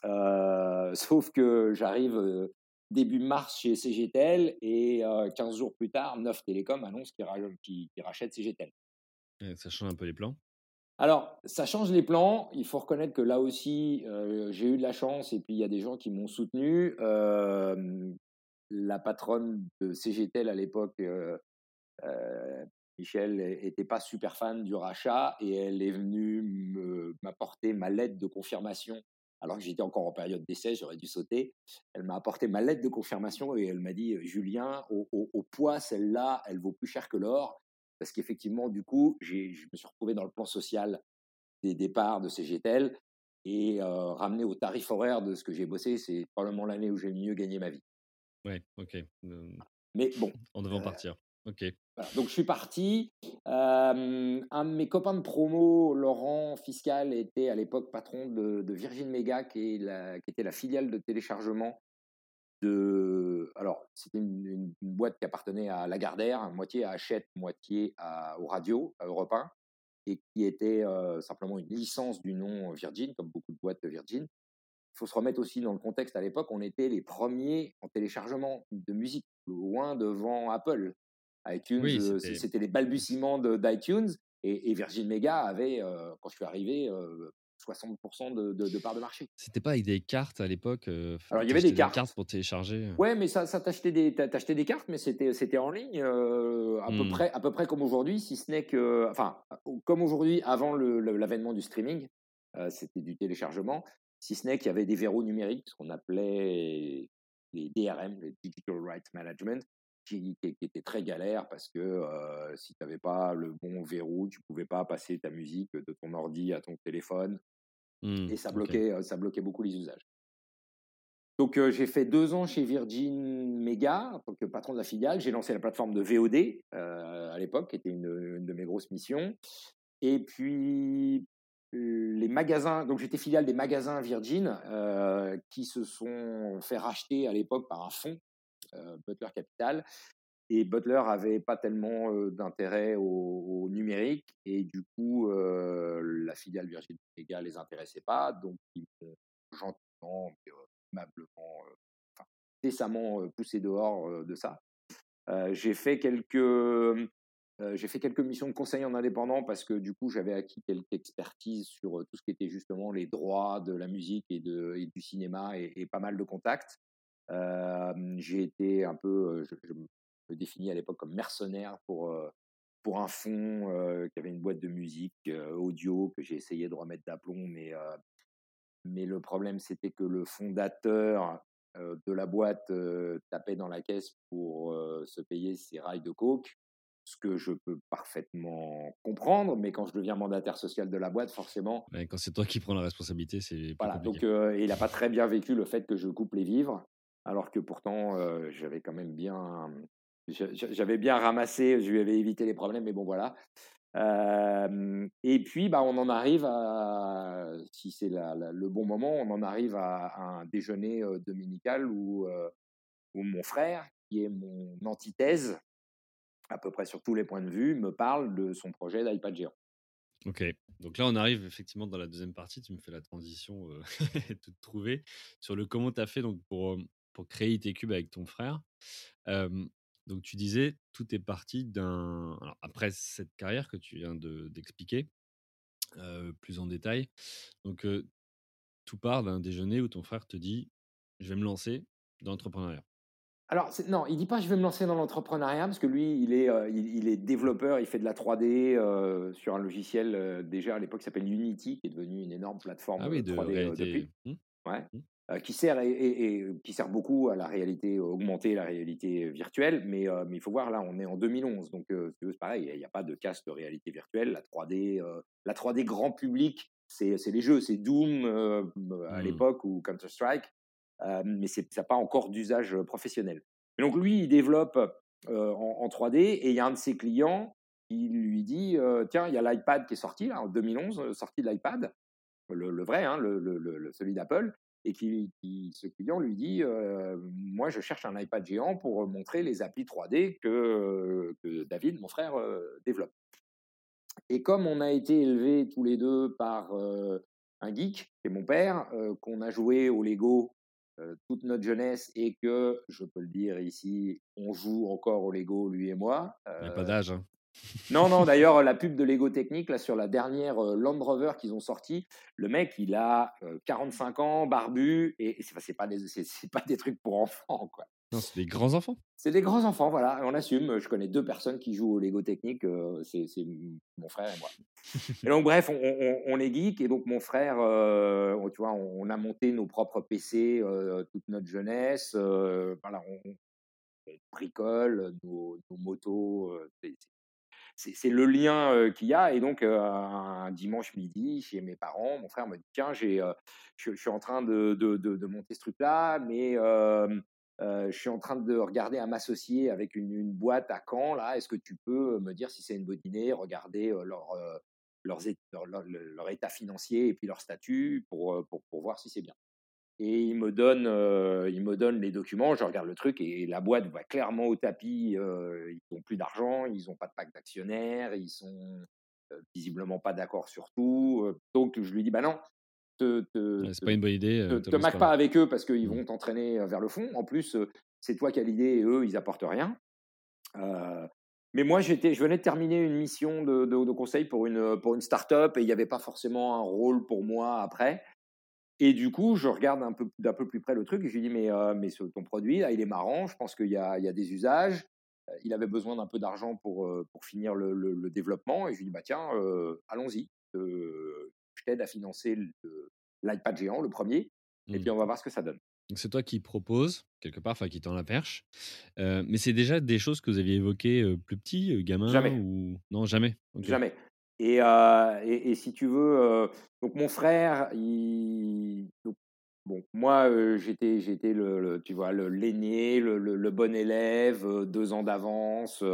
sauf que j'arrive début mars chez CGTL et 15 jours plus tard, Neuf Télécom annonce qu'il rachète CGTL. ça change un peu les plans alors, ça change les plans. Il faut reconnaître que là aussi, j'ai eu de la chance et puis il y a des gens qui m'ont soutenu. la patronne de CGTL à l'époque, Michel, n'était pas super fan du rachat et elle est venue m'apporter ma lettre de confirmation alors que j'étais encore en période d'essai, j'aurais dû sauter. Elle m'a apporté ma lettre de confirmation et elle m'a dit Julien, au, poids, celle-là, elle vaut plus cher que l'or. Parce qu'effectivement, du coup, je me suis retrouvé dans le plan social des départs de CGTEL et ramené au tarif horaire de ce que j'ai bossé, c'est probablement l'année où j'ai le mieux gagné ma vie. Ouais, ok. Mais bon. On devait en partir. Ok. Donc je suis parti. un de mes copains de promo, Laurent Fiscal, était à l'époque patron de, Virgin Mega, qui, était la filiale de téléchargement de. Alors, c'était une, boîte qui appartenait à Lagardère, moitié à Hachette, moitié à, aux radios, à Europe 1, et qui était simplement une licence du nom Virgin, comme beaucoup de boîtes de Virgin. Il faut se remettre aussi dans le contexte à l'époque, on était les premiers en téléchargement de musique, loin devant Apple iTunes, c'était les balbutiements d'iTunes. Et, et, Virgin Mega avait, quand je suis arrivé, 60% de, de, part de marché. C'était pas avec des cartes à l'époque Alors il y avait des cartes. pour télécharger. Ouais, mais ça, ça t'achetait des, des cartes, mais c'était, c'était en ligne à peu mmh. près, à peu près comme aujourd'hui, si ce n'est que, enfin, comme aujourd'hui, avant l'avènement du streaming, c'était du téléchargement, si ce n'est qu'il y avait des verrous numériques, ce qu'on appelait les DRM, les Digital Rights Management, qui, était très galère parce que si tu n'avais pas le bon verrou, tu pouvais pas passer ta musique de ton ordi à ton téléphone mmh, et ça bloquait, ça bloquait beaucoup les usages. Donc j'ai fait deux ans chez Virgin Mega en tant que patron de la filiale. J'ai lancé la plateforme de VOD à l'époque, qui était une, de mes grosses missions. Et puis les magasins, donc j'étais filiale des magasins Virgin qui se sont fait racheter à l'époque par un fonds euh, Butler Capital. Et Butler avait pas tellement d'intérêt au, numérique et du coup, la filiale Virgin Mega les intéressait pas. Donc, ils m'ont gentiment, aimablement, enfin, décemment poussé dehors de ça. j'ai fait quelques j'ai fait quelques missions de conseil en indépendant parce que du coup j'avais acquis quelques expertises sur tout ce qui était justement les droits de la musique et, du cinéma et, pas mal de contacts j'ai été un peu, je, me définis à l'époque comme mercenaire pour, pour un fonds qui avait une boîte de musique audio que j'ai essayé de remettre d'aplomb, mais, mais le problème c'était que le fondateur de la boîte tapait dans la caisse pour se payer ses rails de coke ce que je peux parfaitement comprendre, mais quand je deviens mandataire social de la boîte, forcément. quand c'est toi qui prends la responsabilité, c'est. Voilà, donc il n'a pas très bien vécu le fait que je coupe les vivres alors que pourtant j'avais quand même bien, j'avais bien ramassé, je lui avais évité les problèmes, mais bon voilà. et puis bah on en arrive à, si c'est le bon moment, on en arrive à, un déjeuner dominical où, où mon frère, qui est mon antithèse, à peu près sur tous les points de vue, me parle de son projet d'iPad géant. Ok, donc là on arrive effectivement dans la deuxième partie, tu me fais la transition euh, toute trouvée sur le comment tu as fait donc pour, pour créer IT-Cube avec ton frère. donc tu disais, tout est parti d'un... après cette carrière que tu viens d'expliquer plus en détail, donc tout part d'un déjeuner où ton frère te dit, je vais me lancer dans l'entrepreneuriat. Alors, non, il dit pas je vais me lancer dans l'entrepreneuriat parce que lui, il est, il, est développeur, il fait de la 3D sur un logiciel déjà à l'époque qui s'appelle Unity, qui est devenu une énorme plateforme ah oui, de 3D depuis. Mmh. Ouais. Mmh. Euh, qui sert et, qui sert beaucoup à la réalité augmentée, la réalité virtuelle. Mais, euh, mais il faut voir là, on est en 2011, donc euh, c'est pareil, il n'y a pas de casse de réalité virtuelle. La 3D, la 3D grand public, c'est les jeux, c'est Doom à mmh. l'époque ou Counter Strike, mais ça n'a pas encore d'usage professionnel. Et donc lui, il développe en, 3D et il y a un de ses clients qui lui dit tiens, il y a l'iPad qui est sorti là en 2011, sorti de l'iPad. le, vrai, hein, le, celui d'Apple, et qui, ce client lui dit Moi, je cherche un iPad géant pour montrer les applis 3D que, David, mon frère, développe. Et comme on a été élevés tous les deux par un geek, qui est mon père, qu'on a joué au Lego toute notre jeunesse et que, je peux le dire ici, on joue encore au Lego, lui et moi. Il n'y a pas d'âge. Hein. Non, non, d'ailleurs, la pub de Lego Technique, là, sur la dernière Land Rover qu'ils ont sorti, le mec, il a 45 ans, barbu, et c'est pas, des, pas des trucs pour enfants, quoi. Non, c'est des grands enfants. C'est des grands enfants, voilà, on assume. Je connais deux personnes qui jouent au Lego Technique, c'est mon frère et moi. et donc, bref, on, est geek, et donc mon frère, tu vois, on, a monté nos propres PC toute notre jeunesse. voilà, on, bricole nos, nos motos, c'est le lien qu'il y a. Et donc, un dimanche midi, chez mes parents, mon frère me dit Tiens, je, suis en train de, de, monter ce truc-là, mais je suis en train de regarder à m'associer avec une, boîte à Caen. Là, est-ce que tu peux me dire si c'est une bonne idée Regarder leur, leur, leur, état financier et puis leur statut pour, pour, pour voir si c'est bien? Et il me donne, il me donne les documents, je regarde le truc et la boîte va clairement au tapis. ils n'ont plus d'argent, ils n'ont pas de pack d'actionnaires, ils sont visiblement pas d'accord sur tout. donc je lui dis bah non, te, c'est pas une bonne idée. Te, te maque pas avec eux parce qu'ils mmh. vont t'entraîner vers le fond. En plus, c'est toi qui as l'idée et eux ils apportent rien. mais moi, j'étais, je venais de terminer une mission de, de, de conseil pour une, pour une start-up et il n'y avait pas forcément un rôle pour moi après. Et du coup, je regarde un peu d'un peu plus près le truc et je lui dis mais, mais ton produit là, il est marrant. Je pense qu'il y a, il y a des usages. Il avait besoin d'un peu d'argent pour, pour finir le, le, développement et je lui dis bah tiens, allons-y. je t'aide à financer l'iPad géant, le premier, et puis mmh. on va voir ce que ça donne. Donc c'est toi qui propose quelque part, enfin qui tend la perche. mais c'est déjà des choses que vous aviez évoquées plus petit, gamin Jamais. ou non jamais? Jamais. Et, si tu veux, donc mon frère, bon, moi j'étais, j'étais le, tu vois, le l'aîné, le, bon élève, deux ans d'avance,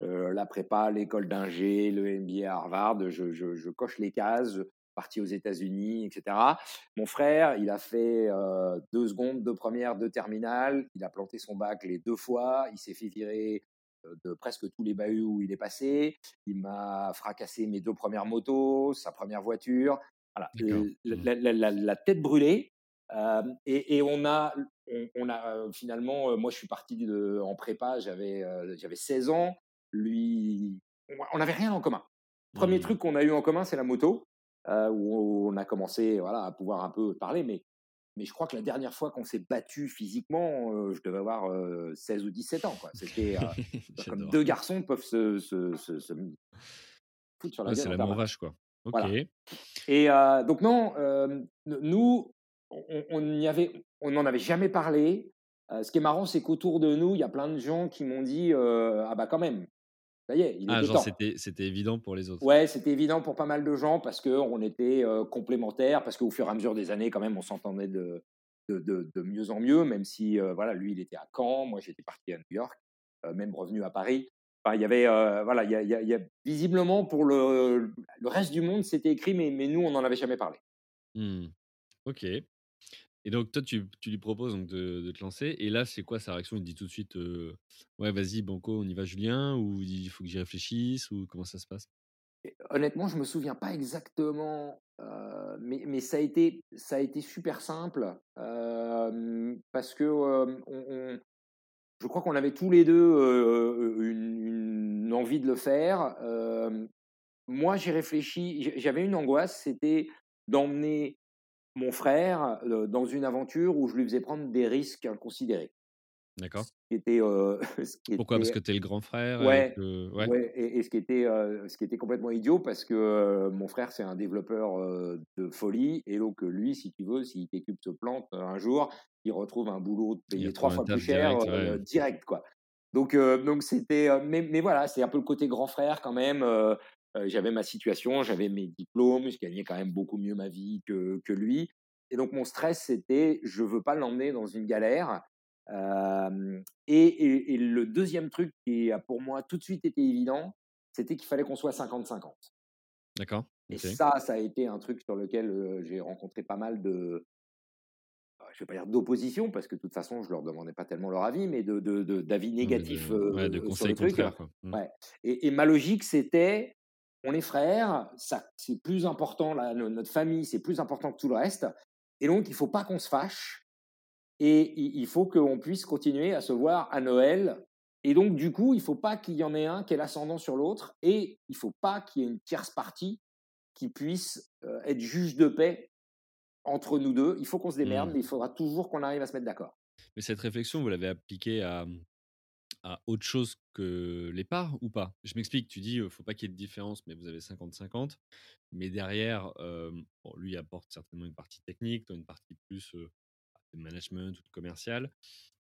la prépa, l'école d'ingé, le MBA à Harvard, je coche les cases, parti aux États-Unis, etc. Mon frère, il a fait deux secondes, deux premières, deux terminales. Il a planté son bac les deux fois. Il s'est fait virer de presque tous les bahuts où il est passé. Il m'a fracassé mes deux premières motos, sa première voiture. Voilà, mmh. la, tête brûlée. et, on a, on, a finalement, moi je suis parti de, en prépa, j'avais j'avais 16 ans. Lui, on n'avait rien en commun. Premier mmh. truc qu'on a eu en commun, c'est la moto, où on a commencé voilà, à pouvoir un peu parler, mais mais je crois que la dernière fois qu'on s'est battu physiquement, je devais avoir 16 ou 17 ans. C'était comme deux garçons peuvent se, se, se, foutre sur la gueule. C'est la vache, quoi. Ok. Et donc, non, nous, on n'en avait, on avait jamais parlé. ce qui est marrant, c'est qu'autour de nous, il y a plein de gens qui m'ont dit Ah, bah, quand même, ça y est, il ah, genre c'était évident pour les autres. Ouais, c'était évident pour pas mal de gens parce qu'on était complémentaires, parce qu'au fur et à mesure des années, quand même, on s'entendait de, de, de, mieux en mieux, même si, voilà, lui, il était à Caen, moi, j'étais parti à New York, même revenu à Paris. Enfin, il y avait, voilà, il y, y, a, visiblement pour le, le reste du monde, c'était écrit, mais, mais nous, on n'en avait jamais parlé. Mmh. Ok. Et donc, toi, tu, tu lui proposes donc, de, de, te lancer. Et là, c'est quoi sa réaction? Il dit tout de suite Ouais, vas-y, Banco, on y va, Julien Ou il faut que j'y réfléchisse Ou comment ça se passe? Honnêtement, je me souviens pas exactement, mais, mais, ça, a été, ça a été super simple parce que je crois qu'on avait tous les deux une, une, envie de le faire. moi, j'ai réfléchi, j'avais une angoisse, c'était d'emmener mon frère dans une aventure où je lui faisais prendre des risques inconsidérés. D'accord. Était, Pourquoi? Parce que tu es le grand frère Ouais. ouais. Et, ce, qui était, ce qui était complètement idiot parce que mon frère, c'est un développeur de folie. Et donc, lui, si tu veux, s'il t'équipe se plante un jour, il retrouve un boulot payé trois fois plus cher direct, quoi. Donc, donc c'était. Mais, mais, voilà, c'est un peu le côté grand frère quand même j'avais ma situation, j'avais mes diplômes, je gagnais quand même beaucoup mieux ma vie que, que lui. Et donc mon stress, c'était je veux pas l'emmener dans une galère. et, et, le deuxième truc qui a pour moi tout de suite été évident, c'était qu'il fallait qu'on soit 50-50. D'accord. Et ça, ça a été un truc sur lequel j'ai rencontré pas mal de, je vais pas dire d'opposition, parce que de toute façon, je leur demandais pas tellement leur avis, mais de, d'avis négatifs de, sur le truc. Mmh. Ouais. Et, ma logique, c'était, on est frères, ça, c'est plus important, notre famille, c'est plus important que tout le reste, et donc il faut pas qu'on se fâche, et il, faut qu'on puisse continuer à se voir à Noël. Et donc, du coup, il faut pas qu'il y en ait un qui ait l'ascendant sur l'autre, et il faut pas qu'il y ait une tierce partie qui puisse être juge de paix entre nous deux. Il faut qu'on se démerde, mmh. mais il faudra toujours qu'on arrive à se mettre d'accord. Mais cette réflexion, vous l'avez appliquée à, à autre chose que les parts ou pas? Je m'explique, tu dis, faut pas qu'il y ait de différence, mais vous avez 50-50. Mais derrière, lui apporte certainement une partie technique, toi une partie plus de management ou de commercial.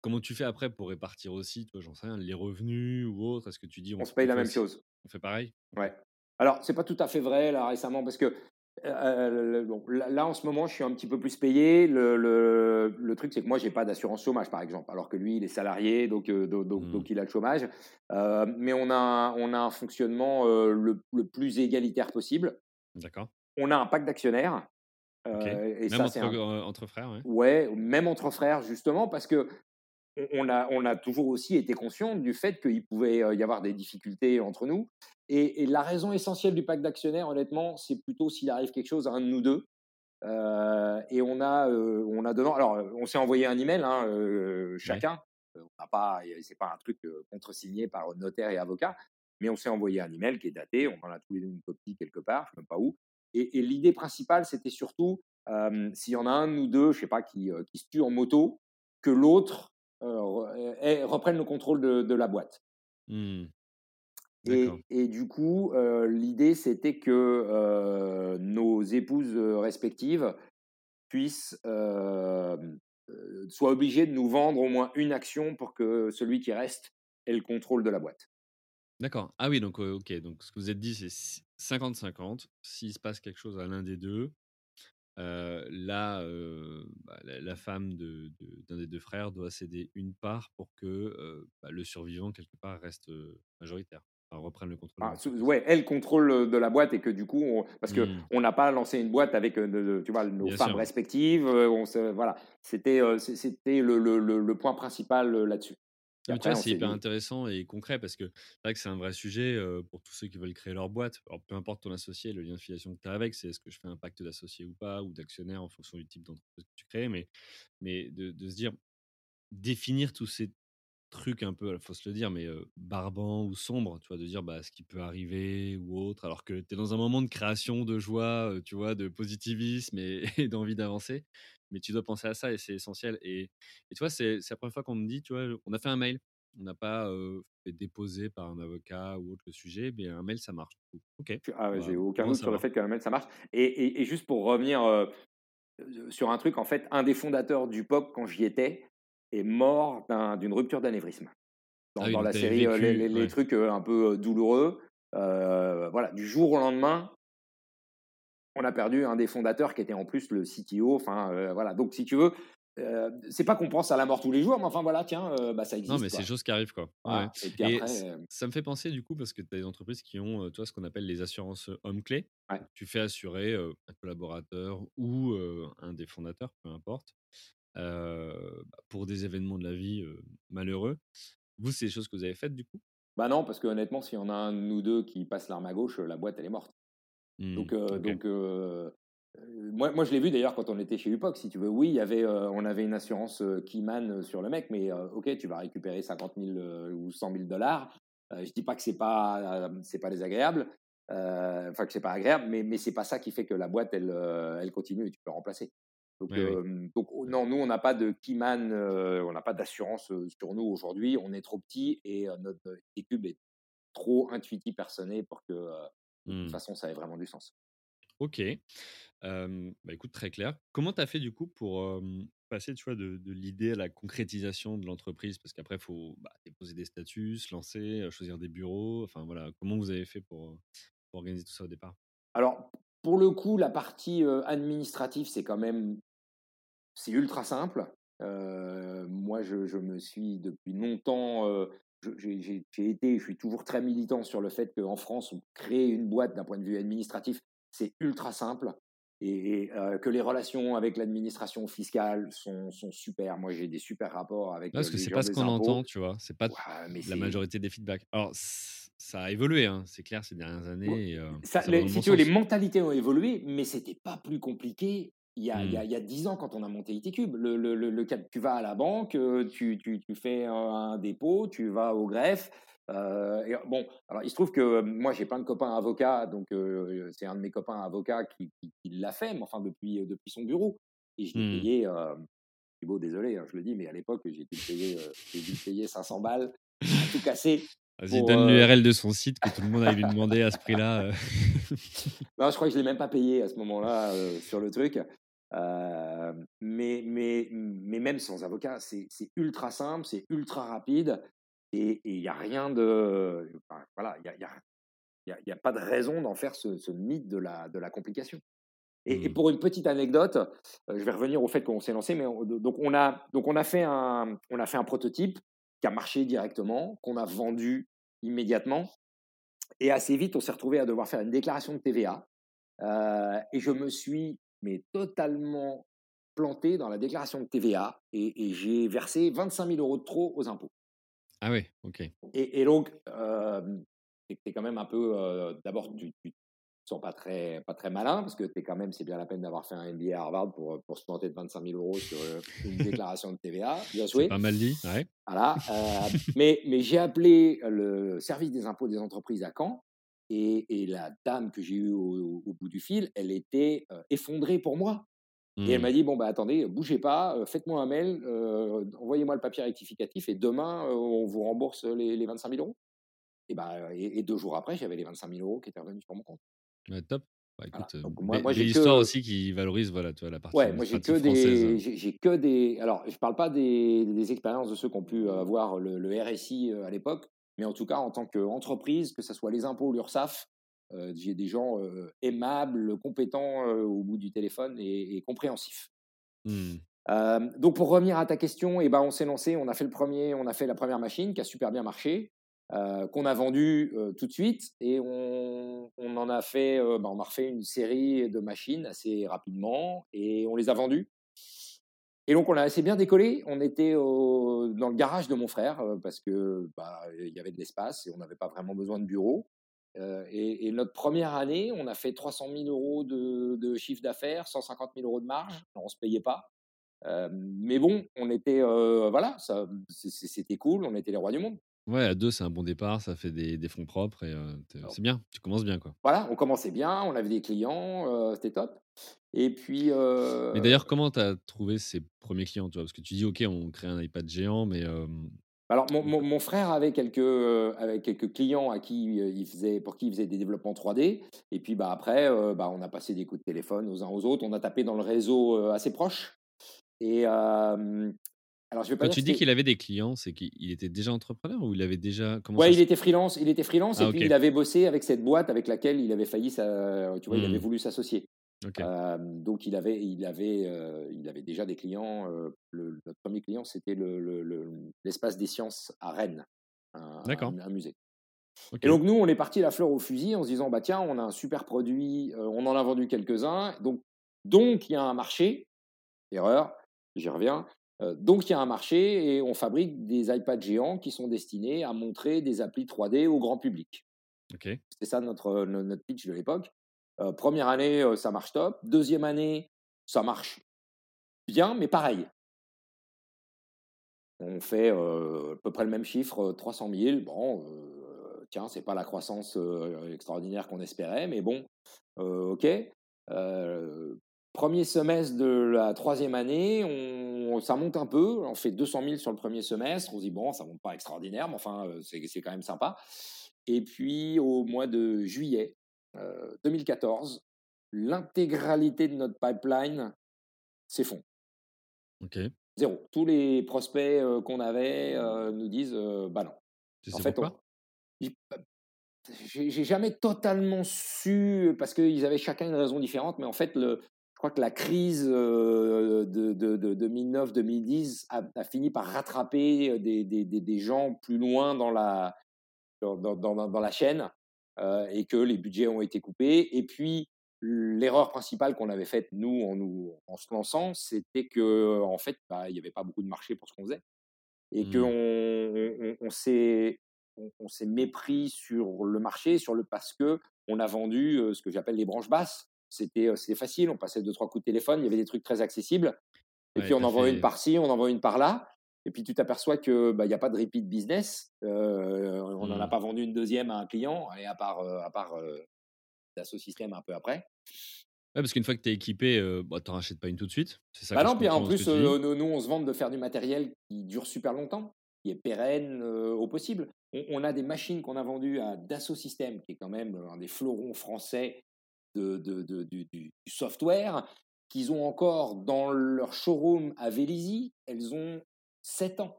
Comment tu fais après pour répartir aussi, toi, j'en sais rien, les revenus ou autre Est-ce que tu dis on, se paye la même chose On fait pareil? Ouais. Alors, c'est pas tout à fait vrai là récemment parce que euh, bon, là, en ce moment, je suis un petit peu plus payé. Le, le, le truc, c'est que moi, j'ai pas d'assurance chômage, par exemple, alors que lui, il est salarié, donc, euh, donc, donc, mmh. il a le chômage. Euh, mais on a, on a un fonctionnement le, le, plus égalitaire possible. D'accord. On a un pacte d'actionnaires. Et même ça, entre, entre, frères, ouais. ouais. même entre frères, justement, parce que on a, on a toujours aussi été conscient du fait qu'il pouvait y avoir des difficultés entre nous. Et, la raison essentielle du pacte d'actionnaires, honnêtement, c'est plutôt s'il arrive quelque chose à un de nous deux. Euh, et on a, euh, on a devant. Alors, on s'est envoyé un email, hein, euh, chacun. On n'a pas, c'est pas un truc contresigné par notaire et avocat, mais on s'est envoyé un email qui est daté. On en a tous les deux une copie quelque part, je ne sais même pas où. Et, l'idée principale, c'était surtout s'il y en a un nous deux, je sais pas, qui, qui se tue en moto, que l'autre reprenne le contrôle de, la boîte. Mmh. Et, du coup, l'idée, c'était que nos épouses respectives puissent, soient obligées de nous vendre au moins une action pour que celui qui reste ait le contrôle de la boîte. D'accord. Ah oui, donc, ok. Donc, ce que vous êtes dit, c'est 50-50. S'il se passe quelque chose à l'un des deux, là, bah, la, femme d'un de, des deux frères doit céder une part pour que bah, le survivant, quelque part, reste majoritaire reprennent le contrôle. Ah, ouais, elle contrôle de la boîte et que du coup, parce que mmh. on n'a pas lancé une boîte avec tu vois, nos femmes respectives. On se, voilà, c'était c'était le, le, le, point principal là-dessus. c'est hyper intéressant et concret parce que c'est vrai que c'est un vrai sujet pour tous ceux qui veulent créer leur boîte. Alors, peu importe ton associé, le lien de filiation que tu as avec, c'est est-ce que je fais un pacte d'associé ou pas, ou d'actionnaire en fonction du type d'entreprise que tu crées, mais, mais de, de se dire, définir tous ces truc un peu, il faut se le dire, mais barbant ou sombre, tu vois, de dire bah, ce qui peut arriver ou autre, alors que tu es dans un moment de création, de joie, tu vois, de positivisme et, d'envie d'avancer. Mais tu dois penser à ça et c'est essentiel. Et, et tu vois, c'est la première fois qu'on me dit, tu vois, on a fait un mail. On n'a pas fait déposer par un avocat ou autre le sujet, mais un mail, ça marche. Ok. Ah j'ai aucun doute sur le fait qu'un mail, ça marche. Et, et, juste pour revenir sur un truc, en fait, un des fondateurs du POP, quand j'y étais, est mort d'une rupture d'anévrisme. Dans, ah la série, euh, les, trucs euh, un peu euh, douloureux. voilà, du jour au lendemain, on a perdu un des fondateurs qui était en plus le CTO. Enfin, voilà. Donc, si tu veux, c'est pas qu'on pense à la mort tous les jours, mais enfin voilà, tiens, bah, ça existe. Non, mais c'est chose qui arrive, quoi. Et, puis après, ça me fait penser du coup parce que tu as des entreprises qui ont, toi, ce qu'on appelle les assurances hommes clés. Tu fais assurer un collaborateur ou un des fondateurs, peu importe. Bah, pour des événements de la vie malheureux. Vous, c'est des choses que vous avez faites du coup? Bah non, parce que honnêtement, si on a un nous deux qui passe l'arme à gauche, la boîte, elle est morte. donc, mmh, donc moi, moi, je l'ai vu d'ailleurs quand on était chez Upoc, si tu veux. Oui, il y avait, on avait une assurance Keyman sur le mec, mais ok, tu vas récupérer 50 000 ou 100 000 dollars. je dis pas que c'est pas, c'est pas désagréable, enfin que c'est pas agréable, mais, mais c'est pas ça qui fait que la boîte, elle, elle continue et tu peux remplacer. Donc, donc oh, non, nous, on n'a pas de keyman, on n'a pas d'assurance sur nous aujourd'hui. On est trop petit et notre équipe est trop intuitif personné pour que, de toute mmh. façon, ça ait vraiment du sens. Ok. bah, écoute, très clair. Comment tu as fait du coup pour passer tu vois, de, l'idée à la concrétisation de l'entreprise? Parce qu'après, il faut bah, déposer des statuts, se lancer, choisir des bureaux. Enfin voilà, comment vous avez fait pour, pour organiser tout ça au départ? Alors, pour le coup, la partie administrative, c'est quand même c'est ultra simple. moi, je, me suis depuis longtemps, j'ai été, je suis toujours très militant sur le fait qu'en France, on crée une boîte d'un point de vue administratif, c'est ultra simple et, que les relations avec l'administration fiscale sont, sont, super. Moi, j'ai des super rapports avec. Parce que c'est pas ce qu'on entend, tu vois. C'est pas la majorité des feedbacks. Alors, ça a évolué, hein, c'est clair, ces dernières années. si tu veux, les mentalités ont évolué, mais c'était pas plus compliqué il y, a, il, mmh. y a 10 ans quand on a monté ITCube. Le, le, le, tu vas à la banque, tu, tu, tu fais un, dépôt, tu vas au greffe. et bon, alors il se trouve que moi j'ai plein de copains avocats, donc c'est un de mes copains avocats qui, qui, l'a fait, mais enfin depuis, depuis son bureau. Et je l'ai mmh. payé, beau, désolé, hein, je le dis, mais à l'époque j'ai dû payer, j'ai dû payer 500 balles, tout cassé. Vas-y, donne l'URL de son site que tout le monde a lui demander à ce prix-là. non, je crois que je ne l'ai même pas payé à ce moment-là sur le truc. Mais, mais, mais même sans avocat, c'est ultra simple, c'est ultra rapide et il n'y a rien de. voilà, il n'y a, y a, y a, pas de raison d'en faire ce, mythe de la, de la complication. Et, mmh. pour une petite anecdote, je vais revenir au fait qu'on s'est lancé, mais donc, on a, donc on, a fait un, on a fait un prototype qui a marché directement, qu'on a vendu immédiatement. Et assez vite, on s'est retrouvé à devoir faire une déclaration de TVA. Euh, et je me suis mais totalement planté dans la déclaration de TVA et, j'ai versé 25 000 euros de trop aux impôts. Ah oui, ok. Et, donc, euh, c'est quand même un peu. Euh, d'abord, tu, sont pas très, pas très malins parce que es quand même, c'est bien la peine d'avoir fait un MBA à Harvard pour, pour se planter de 25 000 euros sur une déclaration de TVA. Bien joué. Pas mal dit, ouais. Voilà. Euh, mais mais j'ai appelé le service des impôts des entreprises à Caen et, et la dame que j'ai eue au, bout du fil, elle était effondrée pour moi. Et elle mmh. m'a dit bon bah attendez, bougez pas, faites-moi un mail, envoyez-moi le papier rectificatif et demain on vous rembourse les, les 25 000 euros. Et, bah, et, deux jours après, j'avais les 25 000 euros qui étaient revenus sur mon compte top. Bah, écoute, moi, j'ai l'histoire aussi qui valorise voilà, tu vois, la partie ouais, moi j'ai que des j'ai que des alors je parle pas des, des, expériences de ceux qui ont pu avoir le, le RSI à l'époque mais en tout cas en tant qu'entreprise que ce soit les impôts ou l'URSSAF euh, j'ai des gens aimables compétents au bout du téléphone et, compréhensifs mmh. donc pour revenir à ta question, et eh ben on s'est lancé, on a fait le premier, on a fait la première machine qui a super bien marché. Euh, qu'on a vendu euh, tout de suite et on, en a fait, euh, bah, on a refait une série de machines assez rapidement et on les a vendues. Et donc on a assez bien décollé. On était dans le garage de mon frère parce que bah, il y avait de l'espace et on n'avait pas vraiment besoin de bureau. Et, notre première année, on a fait 300 000 euros de, chiffre d'affaires, 150 000 euros de marge. on se payait pas. mais bon, on était, voilà, c'était cool. On était les rois du monde. Ouais, à deux, c'est un bon départ, ça fait des, fonds propres et c'est bien, tu commences bien. quoi. Voilà, on commençait bien, on avait des clients, c'était top. Et puis. Mais d'ailleurs, comment tu as trouvé ces premiers clients toi? Parce que tu dis, OK, on crée un iPad géant, mais. Alors, mon, frère avait quelques, clients à qui il faisait, pour qui il faisait des développements 3D. Et puis bah, après, bah, on a passé des coups de téléphone aux uns aux autres. On a tapé dans le réseau assez proche. Et, alors, je vais pas Quand tu dis qu'il avait des clients, c'est qu'il était déjà entrepreneur ou il avait déjà comment Ouais, il était freelance. Il était freelance et ah, puis il avait bossé avec cette boîte avec laquelle il avait failli, tu vois, il avait mmh. voulu s'associer. Donc il avait, il avait, il avait déjà des clients. le, notre premier client, c'était l'espace le, des sciences à Rennes, un, un, musée. Et donc nous, on est parti la fleur au fusil en se disant bah tiens, on a un super produit, on en a vendu quelques-uns, donc donc il y a un marché. Erreur, j'y reviens. Donc il y a un marché et on fabrique des iPads géants qui sont destinés à montrer des applis 3D au grand public. C'est ça notre, notre pitch de l'époque. Euh, première année, euh, ça marche top. Deuxième année, ça marche bien, mais pareil. On fait à peu près le même chiffre, 300 000. Bon, tiens, c'est pas la croissance extraordinaire qu'on espérait, mais bon, ok. Premier semestre de la troisième année, ça monte un peu. On fait 200 000 sur le premier semestre. On se dit, bon, ça monte pas extraordinaire, mais enfin, euh, c'est quand même sympa. Et puis, au mois de juillet 2014, euh, l'intégralité de notre pipeline s'effondre. OK. Zéro. Tous les prospects euh, qu'on avait nous disent, bah non. en fait, pourquoi? J'ai jamais totalement su parce qu'ils avaient chacun une raison différente, mais en fait, le, je crois que la crise de, de, 2009-2010 a, fini par rattraper des, des, des, gens plus loin dans la, dans, dans, dans la chaîne et que les budgets ont été coupés. Et puis, l'erreur principale qu'on avait faite, nous, en, nous, en se lançant, c'était que en fait, bah, il n'y avait pas beaucoup de marché pour ce qu'on faisait. Et qu'on mmh. on, s'est on, s'est mépris sur le marché, sur le parce que on a vendu ce que j'appelle les branches basses. C'était facile, on passait deux, trois coups de téléphone, il y avait des trucs très accessibles. Et puis on en vend une par-ci, on en vend une par-là. Et puis tu t'aperçois que bah, il n'y a pas de repeat business. on n'en a mmh. pas vendu une deuxième à un client, et à part, à part Système un peu après. Ouais, parce qu'une fois que tu es équipé, bah, tu n'en rachètes pas une tout de suite. C'est ça bah non, puis en plus, nous, on se vante de faire du matériel qui dure super longtemps, qui est pérenne au possible. On, a des machines qu'on a vendues à Dassault Systèmes, qui est quand même un des fleurons français de, de, du, du, software, qu'ils ont encore dans leur showroom à Vélizy. Elles ont 7 ans.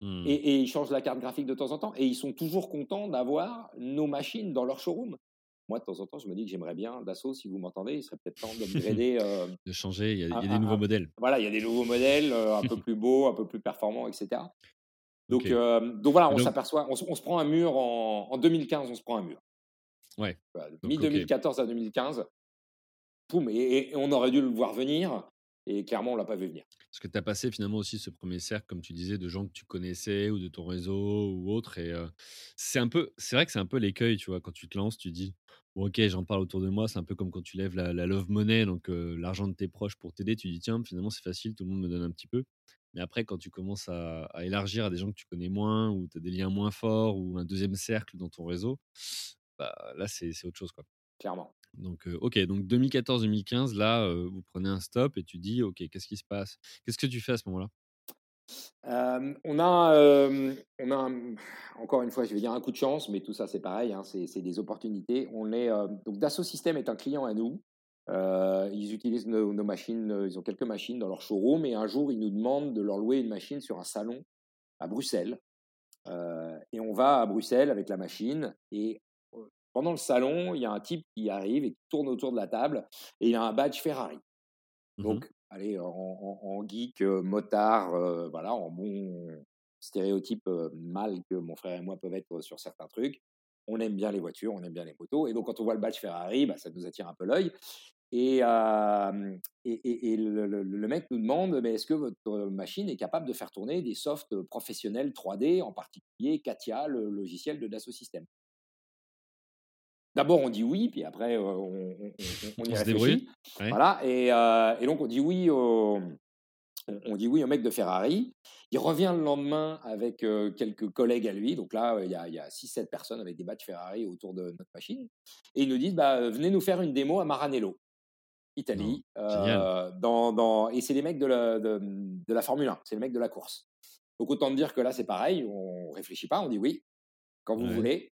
Mmh. Et, et, ils changent la carte graphique de temps en temps. Et ils sont toujours contents d'avoir nos machines dans leur showroom moi, de temps en temps, je me dis que j'aimerais bien, Dassault, si vous m'entendez, il serait peut-être temps d'upgrader. Euh, de changer, il y a, des nouveaux modèles. Voilà, il y a des nouveaux modèles, euh, un peu plus beaux, un peu plus performants, etc. Donc, euh, donc voilà, on s'aperçoit, on, se prend un mur en, 2015, on se prend un mur. Ouais. Mi-2014 à 2015, poum, et, on aurait dû le voir venir, et clairement, on l'a pas vu venir. Parce que tu as passé finalement aussi ce premier cercle, comme tu disais, de gens que tu connaissais ou de ton réseau ou autre. Et c'est un peu, c'est vrai que c'est un peu l'écueil, tu vois, quand tu te lances, tu dis, bon, ok, j'en parle autour de moi, c'est un peu comme quand tu lèves la, love money, donc l'argent de tes proches pour t'aider, tu dis, tiens, finalement, c'est facile, tout le monde me donne un petit peu. Mais après, quand tu commences à, élargir à des gens que tu connais moins, ou tu as des liens moins forts, ou un deuxième cercle dans ton réseau, bah, là, c'est autre chose, quoi. Clairement. Donc, ok, donc 2014-2015, là, vous prenez un stop et tu dis, ok, qu'est-ce qui se passe? Qu'est-ce que tu fais à ce moment-là? On a, on a encore une fois, je vais dire un coup de chance, mais tout ça c'est pareil, hein, c'est des opportunités. On est donc Dassault Systèmes est un client à nous. ils utilisent nos, nos, machines, ils ont quelques machines dans leur showroom, et un jour ils nous demandent de leur louer une machine sur un salon à Bruxelles. et on va à Bruxelles avec la machine, et pendant le salon, il y a un type qui arrive et qui tourne autour de la table et il a un badge Ferrari. Mmh Donc, allez, en, geek, motard, voilà, en bon stéréotype mal que mon frère et moi peuvent être sur certains trucs. On aime bien les voitures, on aime bien les motos. Et donc, quand on voit le badge Ferrari, bah, ça nous attire un peu l'œil. Et, et, le, mec nous demande mais est-ce que votre machine est capable de faire tourner des softs professionnels 3D, en particulier Katia, le logiciel de Dassault Systèmes? D'abord, on dit oui, puis après, on, on, y réfléchit. Voilà, et, et, donc on dit oui au, on dit oui au mec de Ferrari. Il revient le lendemain avec quelques collègues à lui. Donc là, il y a, a 6-7 personnes avec des badges Ferrari autour de notre machine. Et ils nous disent bah, venez nous faire une démo à Maranello, Italie. dans, dans, et c'est les mecs de la, de, de la Formule 1, c'est les mecs de la course. Donc autant dire que là, c'est pareil, on réfléchit pas, on dit oui, quand vous voulez.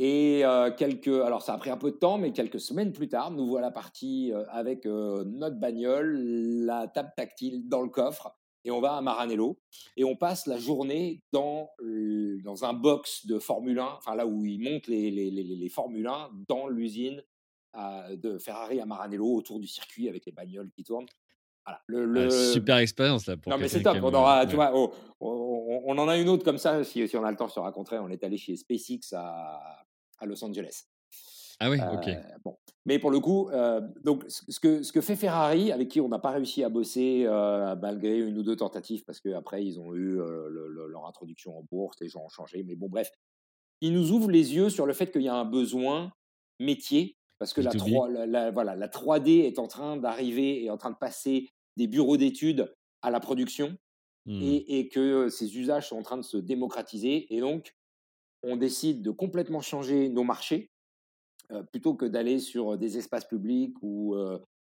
Et quelques, alors ça a pris un peu de temps, mais quelques semaines plus tard, nous voilà partis avec notre bagnole, la table tactile dans le coffre, et on va à Maranello. Et on passe la journée dans, dans un box de Formule 1, enfin là où ils montent les, les, les, les Formule 1, dans l'usine de Ferrari à Maranello, autour du circuit avec les bagnoles qui tournent. Voilà. Le, super expérience là. Pour non mais c'est top. On, aura, tu vois, oh, on, en a une autre comme ça si, si on a le temps, je te raconterai. On est allé chez SpaceX à, à Los Angeles. Ah oui, ok. Euh, bon. Mais pour le coup, euh, donc ce que, ce que fait Ferrari, avec qui on n'a pas réussi à bosser euh, malgré une ou deux tentatives, parce qu'après ils ont eu leur introduction en bourse, les gens ont changé, mais bon, bref, ils nous ouvrent les yeux sur le fait qu'il y a un besoin métier, parce que la, 3, la, voilà, la 3D est en train d'arriver et en train de passer des bureaux d'études à la production, mmh. et, et, que ces usages sont en train de se démocratiser, et donc on décide de complètement changer nos marchés plutôt que d'aller sur des espaces publics ou,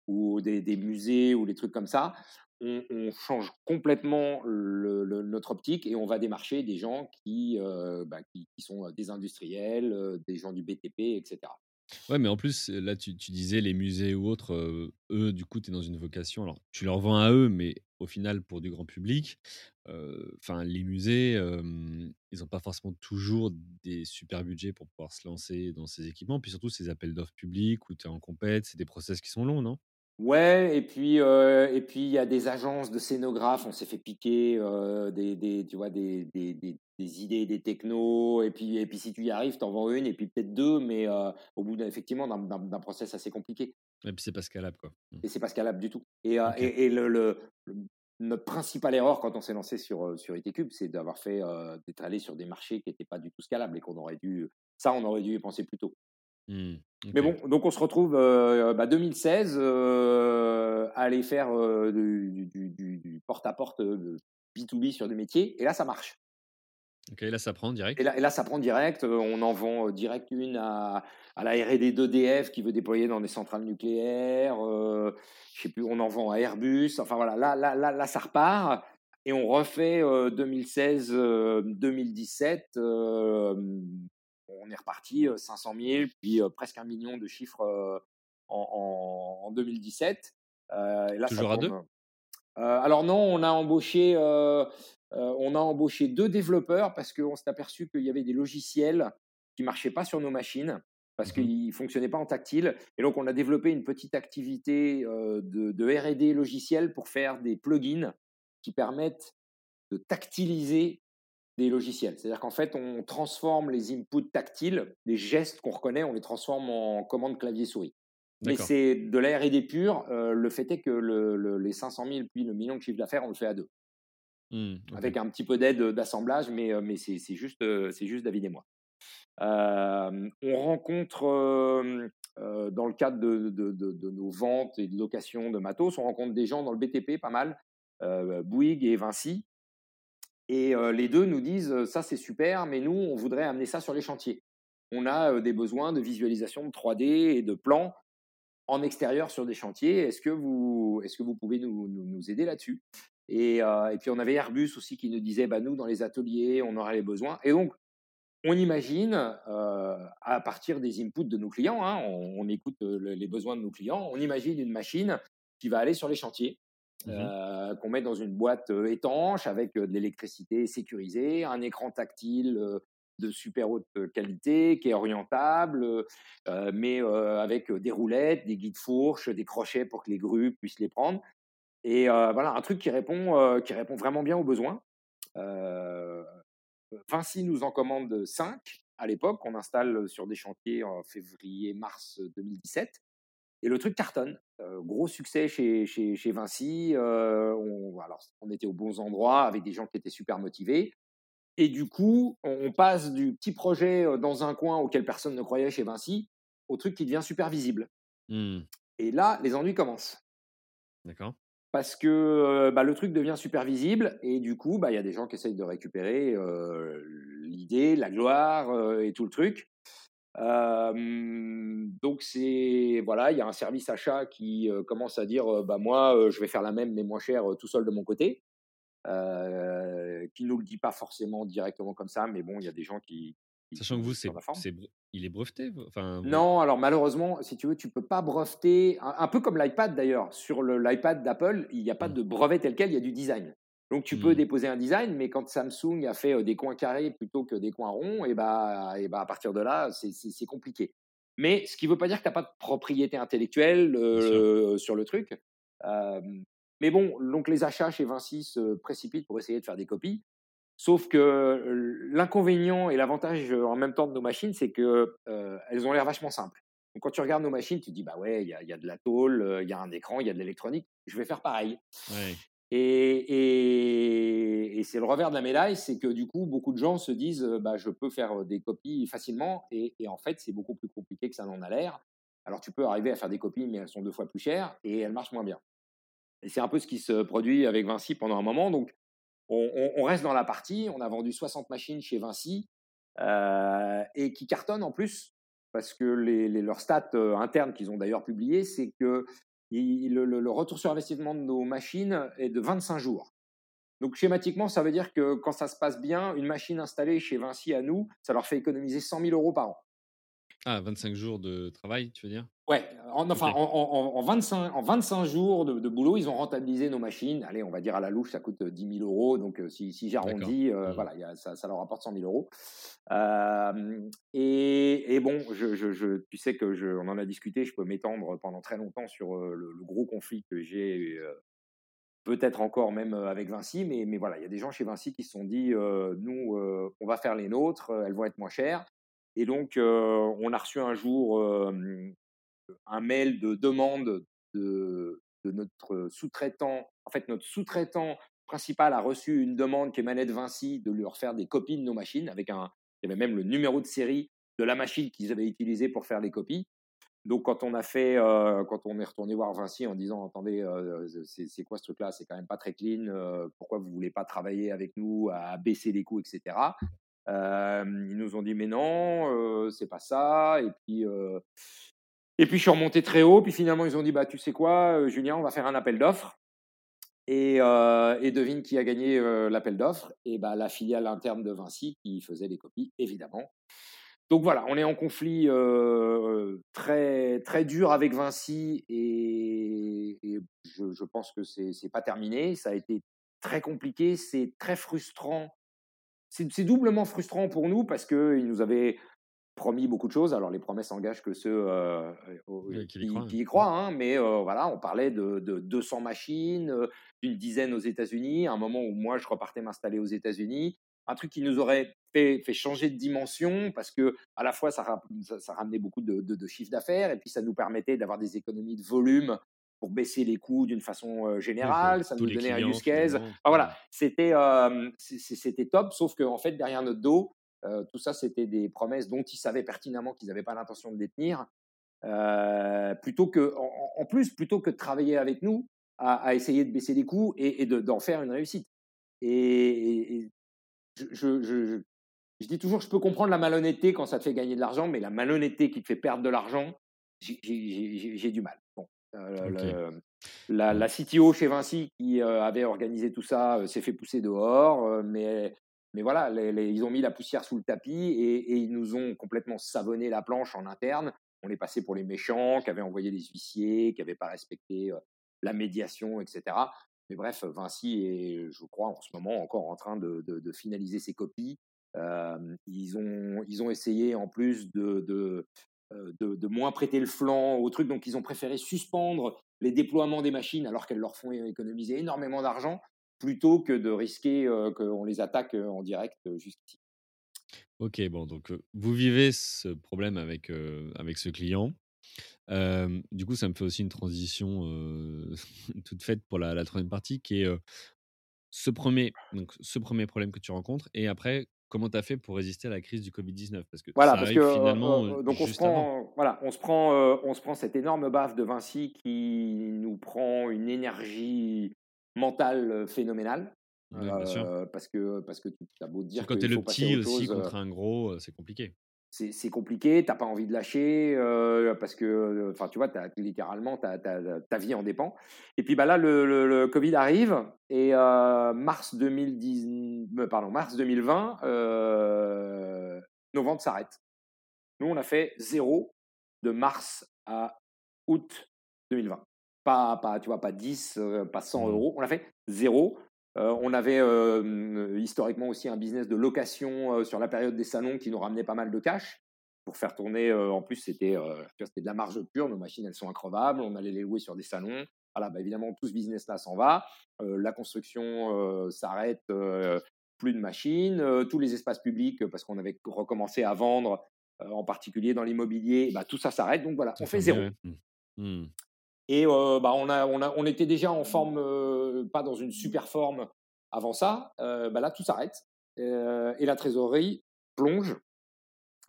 ou des, musées ou des trucs comme ça. On, change complètement notre optique et on va démarcher des gens qui, bah, qui, sont des industriels, des gens du BTP, etc. Ouais, mais en plus, là, tu, disais les musées ou autres, eux, du coup, tu es dans une vocation. Alors, tu leur vends à eux, mais au final, pour du grand public, enfin, les musées, ils n'ont pas forcément toujours des super budgets pour pouvoir se lancer dans ces équipements. Puis surtout, ces appels d'offres publics où tu es en compète, c'est des process qui sont longs, non? Ouais, et puis et puis il y a des agences de scénographes, on s'est fait piquer des, des, tu vois des, des, des, idées, des technos, et puis et puis si tu y arrives, t'en vends une et puis peut-être deux, mais au bout effectivement d'un process assez compliqué. Et puis c'est pas scalable, quoi. Mmh. Et c'est pas scalable du tout. Et, et, le, notre principale erreur quand on s'est lancé sur, sur ITCube, c'est d'avoir fait, d'être allé sur des marchés qui n'étaient pas du tout scalables et qu'on aurait dû, ça, on aurait dû y penser plus tôt. Mmh, Mais bon, donc on se retrouve bah, 2016 à aller faire du, du porte-à-porte B2B sur des métiers, et là, ça marche. Ok, là, ça prend direct. Et là, et là ça prend direct. On en vend direct une à, à la R&D d'EDF qui veut déployer dans des centrales nucléaires. je sais plus, on en vend à Airbus. Enfin voilà, là, là, là, là ça repart. Et on refait 2016-2017 on est reparti 500 000, puis presque un million de chiffres en, 2017. Toujours à deux? Alors non, on a embauché, on a embauché deux développeurs parce qu'on s'est aperçu qu'il y avait des logiciels qui marchaient pas sur nos machines parce mmh qu'ils ne fonctionnaient pas en tactile. Et donc, on a développé une petite activité de, de RD logiciel pour faire des plugins qui permettent de tactiliser des logiciels. C'est-à-dire qu'en fait, on transforme les inputs tactiles, les gestes qu'on reconnaît, on les transforme en commandes clavier-souris. Mais c'est de la R&D pure. Euh, le fait est que le, les 500 000 puis le million de chiffre d'affaires, on le fait à deux. Mmh, Avec un petit peu d'aide d'assemblage, mais, c'est juste, David et moi. on rencontre, dans le cadre de, nos ventes et de location de matos, on rencontre des gens dans le BTP, pas mal, Bouygues et Vinci, et les deux nous disent ça c'est super, mais nous on voudrait amener ça sur les chantiers. On a des besoins de visualisation de 3D et de plans en extérieur sur des chantiers. Est-ce que vous, pouvez nous, aider là-dessus? Et, et, puis on avait Airbus aussi qui nous disait bah, nous dans les ateliers on aurait les besoins. Et donc on imagine à partir des inputs de nos clients, hein, on, écoute les besoins de nos clients, on imagine une machine qui va aller sur les chantiers Mmh euh, qu'on met dans une boîte étanche avec de l'électricité sécurisée, un écran tactile de super haute qualité, qui est orientable, mais avec des roulettes, des guides fourches, des crochets pour que les grues puissent les prendre. Et voilà, un truc qui répond, qui répond vraiment bien aux besoins. Vinci nous en commande 5 à l'époque, qu'on installe sur des chantiers en février-mars 2017. Et le truc cartonne. gros succès chez, chez, chez Vinci. on, alors, on était aux bons endroits avec des gens qui étaient super motivés. Et du coup, on passe du petit projet dans un coin auquel personne ne croyait chez Vinci au truc qui devient super visible. Mmh. Et là, les ennuis commencent. D'accord. Parce que bah, le truc devient super visible et du coup, bah, il y a des gens qui essayent de récupérer l'idée, la gloire et tout le truc. Donc c'est voilà, il y a un service achat qui commence à dire bah moi je vais faire la même mais moins cher tout seul de mon côté, euh, qui nous le dit pas forcément directement comme ça, mais bon il y a des gens qui, sachant que vous c'est il est breveté enfin non alors malheureusement si tu veux tu peux pas breveter un, peu comme l'iPad d'ailleurs sur l'iPad d'Apple il n'y a pas mmh. de brevet tel quel il y a du design donc tu peux mmh. déposer un design, mais quand Samsung a fait des coins carrés plutôt que des coins ronds, et bah, et bah à partir de là, c'est compliqué. Mais ce qui ne veut pas dire que tu n'as pas de propriété intellectuelle sur le truc. mais bon, donc les achats chez Vinci se précipitent pour essayer de faire des copies. Sauf que l'inconvénient et l'avantage en même temps de nos machines, c'est qu'elles ont l'air vachement simples. Donc quand tu regardes nos machines, tu te dis bah ouais, il y a, y a, de la tôle, il y a un écran, il y a de l'électronique. Je vais faire pareil. Ouais. Et, c'est le revers de la médaille, c'est que du coup, beaucoup de gens se disent, bah, je peux faire des copies facilement, et, en fait, c'est beaucoup plus compliqué que ça n'en a l'air. Alors, tu peux arriver à faire des copies, mais elles sont deux fois plus chères et elles marchent moins bien. Et c'est un peu ce qui se produit avec Vinci pendant un moment. Donc, on, reste dans la partie. On a vendu 60 machines chez Vinci et qui cartonnent en plus parce que les, leurs stats internes qu'ils ont d'ailleurs publiées, c'est que le, retour sur investissement de nos machines est de 25 jours. Donc schématiquement, ça veut dire que quand ça se passe bien, une machine installée chez Vinci à nous, ça leur fait économiser 100 000 euros par an. Ah, 25 jours de travail, tu veux dire? Ouais, en, enfin, en, 25, en 25 jours de, boulot, ils ont rentabilisé nos machines. Allez, on va dire à la louche, ça coûte 10 000 euros. Donc, euh, si, si j'arrondis, euh, mmh. voilà, ça, ça, leur apporte 100 000 euros. et, bon, je, je, tu sais que je, on en a discuté, je peux m'étendre pendant très longtemps sur euh, le, gros conflit que j'ai, peut-être encore même avec Vinci, mais, mais voilà, il y a des gens chez Vinci qui se sont dit, nous, on va faire les nôtres, elles vont être moins chères. Et donc, on a reçu un jour un mail de demande de, notre sous-traitant. En fait, notre sous-traitant principal a reçu une demande qui émanait de Vinci de lui refaire des copies de nos machines avec un, il y avait même le numéro de série de la machine qu'ils avaient utilisée pour faire les copies. Donc, quand on a fait, quand on est retourné voir Vinci en disant, attendez, c'est quoi ce truc-là? C'est quand même pas très clean. Pourquoi vous voulez pas travailler avec nous à baisser les coûts, etc. ils nous ont dit, mais non, c'est pas ça. Et puis, et puis, je suis remonté très haut. Puis finalement, ils ont dit, bah, tu sais quoi, Julien, on va faire un appel d'offres. Et, et, devine qui a gagné l'appel d'offres? Et bah, la filiale interne de Vinci qui faisait les copies, évidemment. Donc voilà, on est en conflit très, très dur avec Vinci et, je, pense que c'est pas terminé. Ça a été très compliqué, c'est très frustrant. C'est doublement frustrant pour nous parce qu'ils nous avaient promis beaucoup de choses. Alors les promesses engagent que ceux qui, y croient, hein. Hein, mais voilà, on parlait de, de 200 machines, d'une dizaine aux États-Unis. À un moment où moi je repartais m'installer aux États-Unis, un truc qui nous aurait fait, fait, changer de dimension parce que à la fois ça, ça, ramenait beaucoup de, de, chiffre d'affaires et puis ça nous permettait d'avoir des économies de volume pour baisser les coûts d'une façon générale, ça nous donnait un use case. voilà, c'était c'était top, sauf qu'en en fait derrière notre dos, tout ça c'était des promesses dont ils savaient pertinemment qu'ils n'avaient pas l'intention de les tenir. plutôt que, en, plus, plutôt que de travailler avec nous à, essayer de baisser les coûts et, et d'en faire une réussite. et, je, je, je, dis toujours, je peux comprendre la malhonnêteté quand ça te fait gagner de l'argent, mais la malhonnêteté qui te fait perdre de l'argent, j'ai du mal. Bon, euh, la, la, CTO chez Vinci qui euh, avait organisé tout ça euh, s'est fait pousser dehors, mais, mais voilà, ils ont mis la poussière sous le tapis et, et, ils nous ont complètement savonné la planche en interne. On est passé pour les méchants qui avaient envoyé des huissiers, qui n'avaient pas respecté la médiation, etc. Mais bref, Vinci est, je crois, en ce moment encore en train de, finaliser ses copies. ils, ont, ils ont essayé en plus de, de, de, moins prêter le flanc au truc, donc ils ont préféré suspendre les déploiements des machines alors qu'elles leur font économiser énormément d'argent plutôt que de risquer qu'on les attaque en direct jusqu'ici. Ok, bon, donc vous vivez ce problème avec, avec ce client du coup, ça me fait aussi une transition toute faite pour la, la troisième partie, qui est ce, premier, donc, ce premier problème que tu rencontres, et après, comment tu as fait pour résister à la crise du Covid-19 Parce que voilà, parce que, finalement. donc on se, prend, voilà, on, se prend, on se prend cette énorme baffe de Vinci qui nous prend une énergie mentale phénoménale. parce que parce que tu as beau dire que tu es le petit aussi contre un gros, c'est compliqué c'est compliqué, t'as pas envie de lâcher euh, parce que, euh, enfin, tu vois, as, littéralement ta, ta, vie en dépend. Et puis bah là, le, le, Covid arrive et euh, mars 2010, pardon, mars 2020, nos ventes s'arrêtent. Nous, on a fait zéro de mars à août 2020. Pas, pas, tu vois, pas 10, pas 100 mmh. euros. On a fait zéro. Euh, on avait euh, historiquement aussi un business de location euh, sur la période des salons qui nous ramenait pas mal de cash pour faire tourner. en plus, c'était de la marge pure. Nos machines, elles sont increvables. On allait les louer sur des salons. Voilà, bah, évidemment, tout ce business-là s'en va. la construction s'arrête. plus de machines. tous les espaces publics, parce qu'on avait recommencé à vendre, en particulier dans l'immobilier, bah, tout ça s'arrête. Donc voilà, on fait zéro. Mmh. Et bah, on, a, on, a, on était déjà en forme, pas dans une super forme avant ça. bah là, tout s'arrête. et la trésorerie plonge.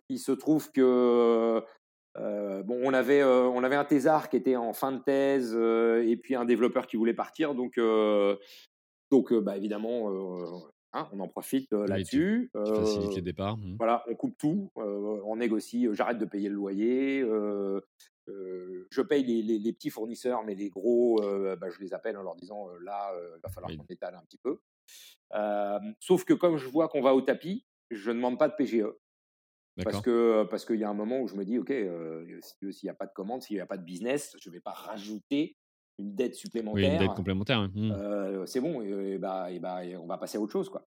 Il se trouve que bon, on avait, on avait un thésard qui était en fin de thèse et puis un développeur qui voulait partir. Donc, donc bah, évidemment, hein, on en profite là-dessus. Facilite les départs. Mmh. Voilà, on coupe tout, on négocie, j'arrête de payer le loyer, je paye les, petits fournisseurs, mais les gros, bah, je les appelle en leur disant là, il va falloir qu'on étale un petit peu. sauf que comme je vois qu'on va au tapis, je ne demande pas de PGE. Parce que parce qu'il y a un moment où je me dis ok s'il n'y a pas de commande, s'il n'y a pas de business, je ne vais pas rajouter une dette supplémentaire. une dette complémentaire. Mmh. c'est bon, et, bah, et bah, on va passer à autre chose quoi.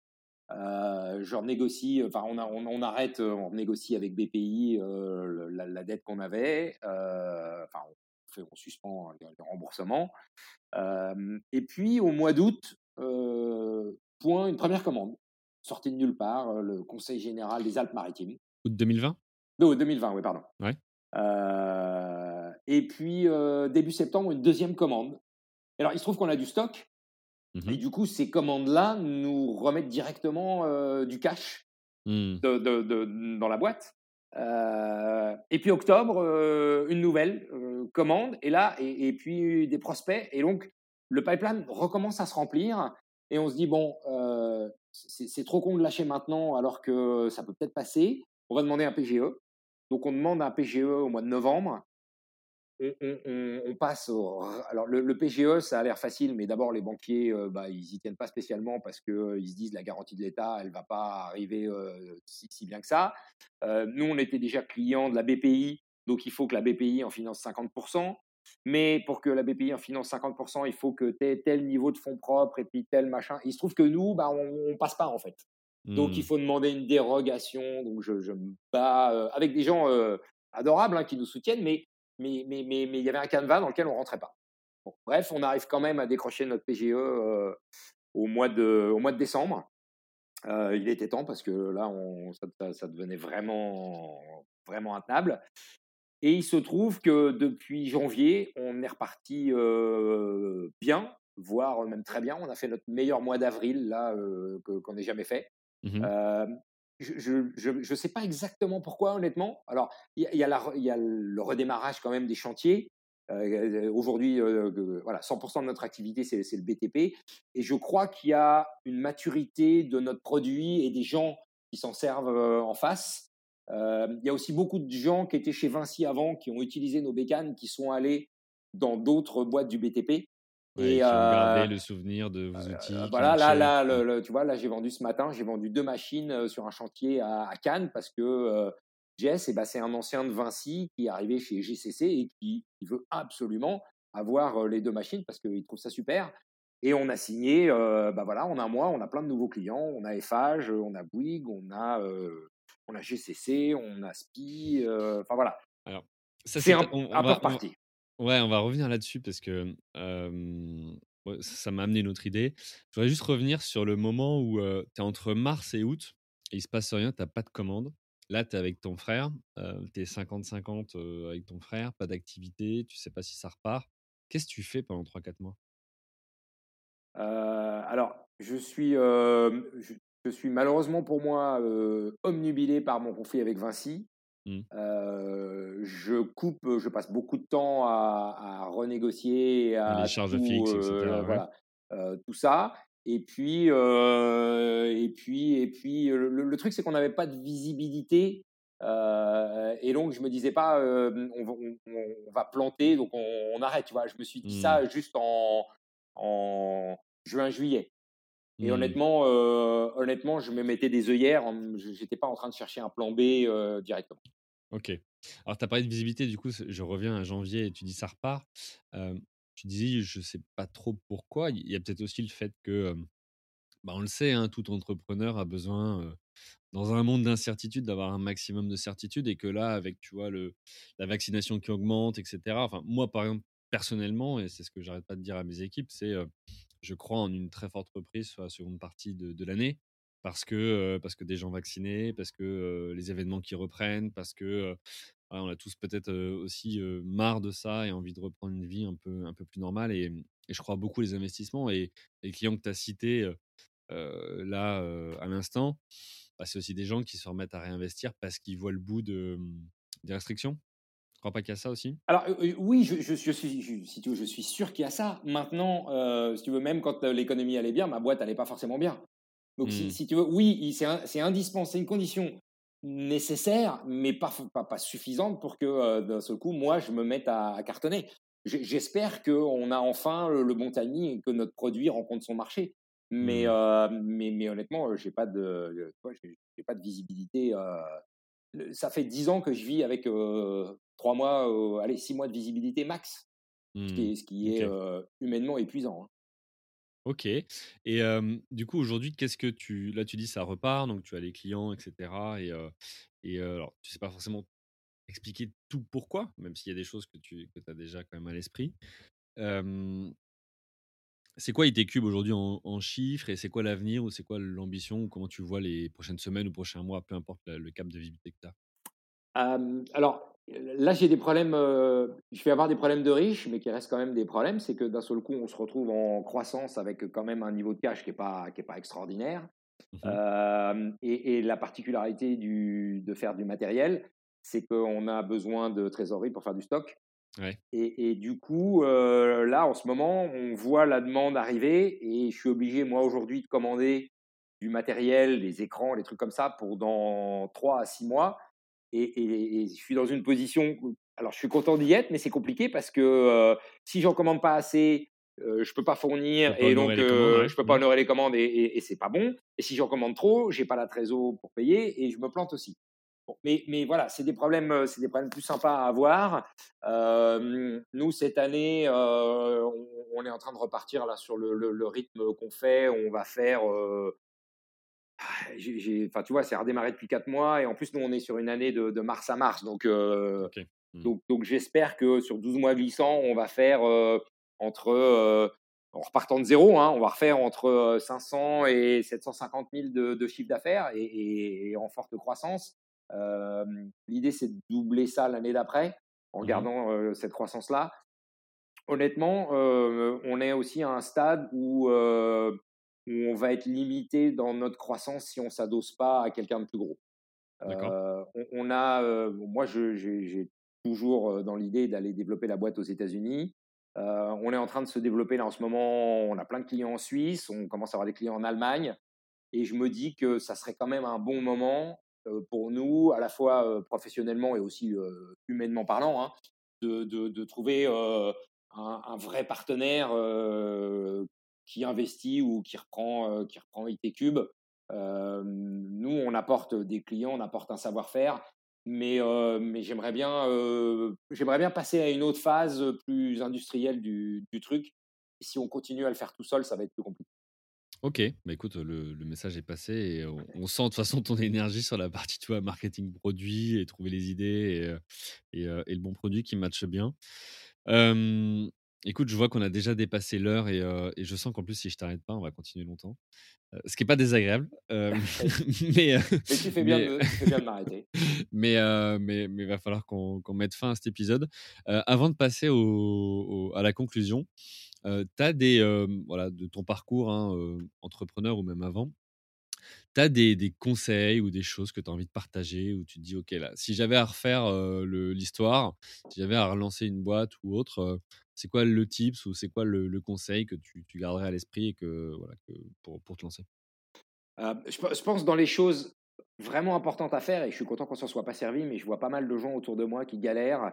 Euh, je renégocie, enfin on, on, arrête, on négocie avec BPI la, dette qu'on avait, enfin on, fait, on suspend les, remboursements. et puis au mois d'août, point une première commande, sortie de nulle part, le Conseil général des Alpes-Maritimes. Août 2020 Non, 2020, oui, pardon. Ouais. et puis, début septembre, une deuxième commande. Alors, il se trouve qu'on a du stock. Mmh et du coup, ces commandes-là nous remettent directement du cash mmh. de, dans la boîte. et puis octobre, une nouvelle commande, et là, et, puis des prospects. Et donc, le pipeline recommence à se remplir. Et on se dit, bon, c'est trop con de lâcher maintenant alors que ça peut peut-être passer. On va demander un PGE. Donc, on demande un PGE au mois de novembre on, passe au. Alors, le, PGE, ça a l'air facile, mais d'abord, les banquiers, bah, ils n'y tiennent pas spécialement parce qu'ils se disent la garantie de l'État, elle ne va pas arriver si, bien que ça. nous, on était déjà clients de la BPI, donc il faut que la BPI en finance 50%. Mais pour que la BPI en finance 50%, il faut que tu aies tel niveau de fonds propres et puis tel machin. Il se trouve que nous, bah, on ne passe pas en fait. Donc il mmh. faut demander une dérogation. Donc je, me bats avec des gens adorables hein, qui nous soutiennent, mais mais, mais, mais, mais il y avait un canevas dans lequel on rentrait pas. bref, on arrive quand même à décrocher notre PGE euh, au, mois de, au mois de décembre. Euh, il était temps parce que là, on, ça, devenait vraiment, vraiment intenable. Et il se trouve que depuis janvier, on est reparti euh, bien, voire même très bien. On a fait notre meilleur mois d'avril là qu'on n'ait jamais fait. Mmh je ne sais pas exactement pourquoi, honnêtement. Alors, il y, a le redémarrage quand même des chantiers. Euh, aujourd'hui, euh, voilà, 100% de notre activité, c'est le BTP. Et je crois qu'il y a une maturité de notre produit et des gens qui s'en servent euh, en face. il y a aussi beaucoup de gens qui étaient chez Vinci avant, qui ont utilisé nos bécanes, qui sont allés dans d'autres boîtes du BTP et qui ont gardé le souvenir de vos outils. voilà, là, là, le, tu vois, là, j'ai vendu ce matin, j'ai vendu deux machines sur un chantier à, Cannes parce que Jess, eh ben, c'est un ancien de Vinci qui est arrivé chez GCC et qui, veut absolument avoir les deux machines parce qu'il trouve ça super. Et on a signé, bah voilà, en un mois, on a plein de nouveaux clients. On a Eiffage, on a Bouygues, on a, on a GCC, on a SPI. Enfin voilà. Alors, c'est un, un peu reparti. Ouais, on va revenir là-dessus parce que ça m'a amené une autre idée. Je voudrais juste revenir sur le moment où tu es entre mars et août et il se passe rien, tu pas de commande. Là, tu es avec ton frère, tu es 50-50 avec ton frère, pas d'activité, tu sais pas si ça repart. Qu'est-ce que tu fais pendant 3-4 mois? Alors, je suis, je, suis malheureusement pour moi omnubilé par mon conflit avec Vinci. Mmh. je coupe, je passe beaucoup de temps à, renégocier, à les charges fixes, etc. Voilà, tout ça. Et puis, et puis, et puis, le, truc c'est qu'on n'avait pas de visibilité. et donc je me disais pas, on, va planter, donc on, arrête. Tu vois, je me suis dit ça mmh. juste en, en juin-juillet. Et mmh. honnêtement, honnêtement, je me mettais des œillères. Je n'étais pas en train de chercher un plan B directement. Ok. Alors, tu as parlé de visibilité, du coup, je reviens à janvier et tu dis ça repart. tu disais, je ne sais pas trop pourquoi. Il y a peut-être aussi le fait que, bah, on le sait, hein, tout entrepreneur a besoin, dans un monde d'incertitude, d'avoir un maximum de certitude et que là, avec, tu vois, le, la vaccination qui augmente, etc. Enfin, moi, par exemple, personnellement, et c'est ce que j'arrête pas de dire à mes équipes, c'est je crois en une très forte reprise sur la seconde partie de l'année parce que, parce que des gens vaccinés, parce que les événements qui reprennent, parce que on a tous peut-être aussi marre de ça et envie de reprendre une vie un peu, un peu plus normale. Et, je crois beaucoup les investissements et, les clients que tu as cités là à l'instant, bah, c'est aussi des gens qui se remettent à réinvestir parce qu'ils voient le bout de, mmh, des restrictions. Crois pas qu'il y a ça aussi Alors oui, je, je, suis, si tu veux, je suis sûr qu'il y a ça. Maintenant, si tu veux, même quand l'économie allait bien, ma boîte allait pas forcément bien. Donc, mmh. si, tu veux, oui, c'est indispensable, c'est une condition nécessaire, mais pas, pas, suffisante pour que d'un seul coup, moi, je me mette à, cartonner. J'espère qu'on a enfin le, bon timing et que notre produit rencontre son marché. Mais, mmh. mais, mais, honnêtement, je n'ai pas, de, pas de visibilité. ça fait dix ans que je vis avec trois mois, allez, six mois de visibilité max, ce qui est, ce qui est humainement épuisant. Hein. Ok. Et du coup, aujourd'hui, qu'est-ce que tu. Là, tu dis ça repart, donc tu as les clients, etc. Et, et alors, tu sais pas forcément expliquer tout pourquoi, même s'il y a des choses que tu que as déjà quand même à l'esprit. c'est quoi IT Cube aujourd'hui en, chiffres et c'est quoi l'avenir ou c'est quoi l'ambition ou comment tu vois les prochaines semaines ou prochains mois, peu importe le cap de visibilité que tu as? Alors, là, j'ai des problèmes. je vais avoir des problèmes de riches, mais qui restent quand même des problèmes. C'est que d'un seul coup, on se retrouve en croissance avec quand même un niveau de cash qui n'est pas, qui est pas extraordinaire. Mmh et, la particularité du, de faire du matériel, c'est qu'on a besoin de trésorerie pour faire du stock. Et, du coup, là, en ce moment, on voit la demande arriver et je suis obligé, moi, aujourd'hui, de commander du matériel, les écrans, les trucs comme ça, pour dans 3 à 6 mois. Et, je suis dans une position. Alors, je suis content d'y être, mais c'est compliqué parce que si j'en commande pas assez, je je peux pas fournir et donc je je peux pas mmh. honorer les commandes et, et, c'est pas bon. Et si j'en commande trop, j'ai pas la trésorerie pour payer et je me plante aussi. mais, mais, voilà, c'est des problèmes, c'est des problèmes plus sympas à avoir. nous cette année, on, est en train de repartir là sur le, le, rythme qu'on fait. On va faire enfin, tu vois, c'est redémarré depuis 4 mois et en plus, nous, on est sur une année de, mars à mars. Donc, mmh. donc, donc j'espère que sur 12 mois glissants, on va faire entre, en repartant de zéro, hein, on va refaire entre 500 et 750 000 de, de chiffre d'affaires et, en forte croissance. L'idée, c'est de doubler ça l'année d'après en mmh gardant cette croissance-là. Honnêtement, on est aussi à un stade où où on va être limité dans notre croissance si on s'adosse pas à quelqu'un de plus gros. Euh, on, a, euh, moi, j'ai toujours euh, dans l'idée d'aller développer la boîte aux États-Unis. on est en train de se développer là en ce moment. On a plein de clients en Suisse, on commence à avoir des clients en Allemagne, et je me dis que ça serait quand même un bon moment pour nous, à la fois professionnellement et aussi humainement parlant, hein, de, trouver un, un, vrai partenaire qui investit ou qui reprend, euh, qui reprend IT Cube. Nous, on apporte des clients, on apporte un savoir-faire, mais, mais j'aimerais bien, j'aimerais bien passer à une autre phase plus industrielle du, du truc. Et si on continue à le faire tout seul, ça va être plus compliqué. Ok, bah écoute, le, le, message est passé et on, sent de toute façon ton énergie sur la partie tu vois, marketing produit et trouver les idées et, et, et le bon produit qui matche bien. Écoute, je vois qu'on a déjà dépassé l'heure et, et je sens qu'en plus, si je t'arrête pas, on va continuer longtemps. ce qui n'est pas désagréable. mais, tu fais bien, de, m'arrêter. mais, mais, mais, va falloir qu'on mette fin à cet épisode. avant de passer au, à la conclusion, tu as des, voilà, de ton parcours hein, entrepreneur ou même avant, tu as des, conseils ou des choses que tu as envie de partager où tu te dis, OK, là, si j'avais à refaire l'histoire, si j'avais à relancer une boîte ou autre, c'est quoi le tips ou c'est quoi le, conseil que tu, garderais à l'esprit et que, voilà, pour, pour, te lancer? Je, pense dans les choses vraiment importantes à faire, et je suis content qu'on s'en soit pas servi, mais je vois pas mal de gens autour de moi qui galèrent,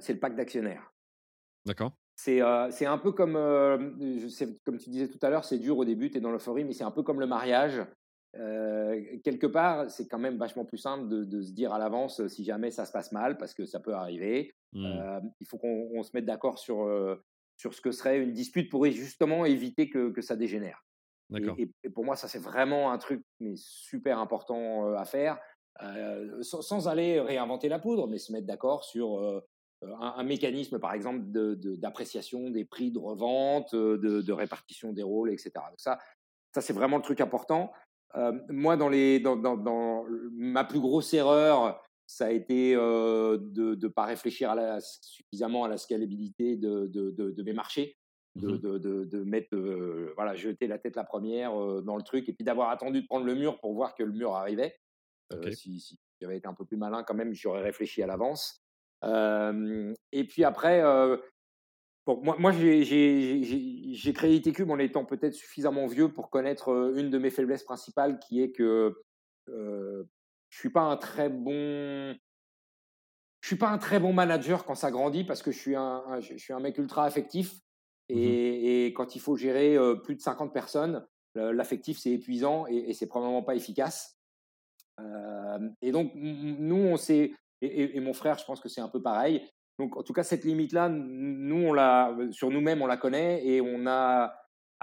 c'est le pacte d'actionnaires. D'accord. C'est un peu comme, comme tu disais tout à l'heure, c'est dur au début, tu es dans l'euphorie, mais c'est un peu comme le mariage. Quelque part, c'est quand même vachement plus simple de, de se dire à l'avance si jamais ça se passe mal, parce que ça peut arriver. Mmh. il faut qu'on se mette d'accord sur, sur ce que serait une dispute pour justement éviter que, que ça dégénère. Et, et, pour moi, ça, c'est vraiment un truc mais super important à faire, sans, aller réinventer la poudre, mais se mettre d'accord sur un, mécanisme, par exemple, d'appréciation de, des prix de revente, de, de, répartition des rôles, etc. Donc ça, ça c'est vraiment le truc important. Moi, dans, les, dans, dans, dans, ma plus grosse erreur, ça a été de ne pas réfléchir à la, suffisamment à la scalabilité de, de mes marchés, de, mmh de, mettre, voilà, jeter la tête la première dans le truc et puis d'avoir attendu de prendre le mur pour voir que le mur arrivait. si, si j'avais été un peu plus malin quand même, j'aurais réfléchi à l'avance. et puis après, bon, moi, moi j'ai créé ITCube en étant peut-être suffisamment vieux pour connaître une de mes faiblesses principales qui est que je suis pas un très bon je suis pas un très bon manager quand ça grandit parce que je suis un, je suis un mec ultra affectif mmh et, et, quand il faut gérer plus de 50 personnes, l'affectif c'est épuisant et, et c'est probablement pas efficace. et donc nous on s'est et, mon frère je pense que c'est un peu pareil. Donc en tout cas cette limite là, nous on l'a sur nous-mêmes on la connaît et on a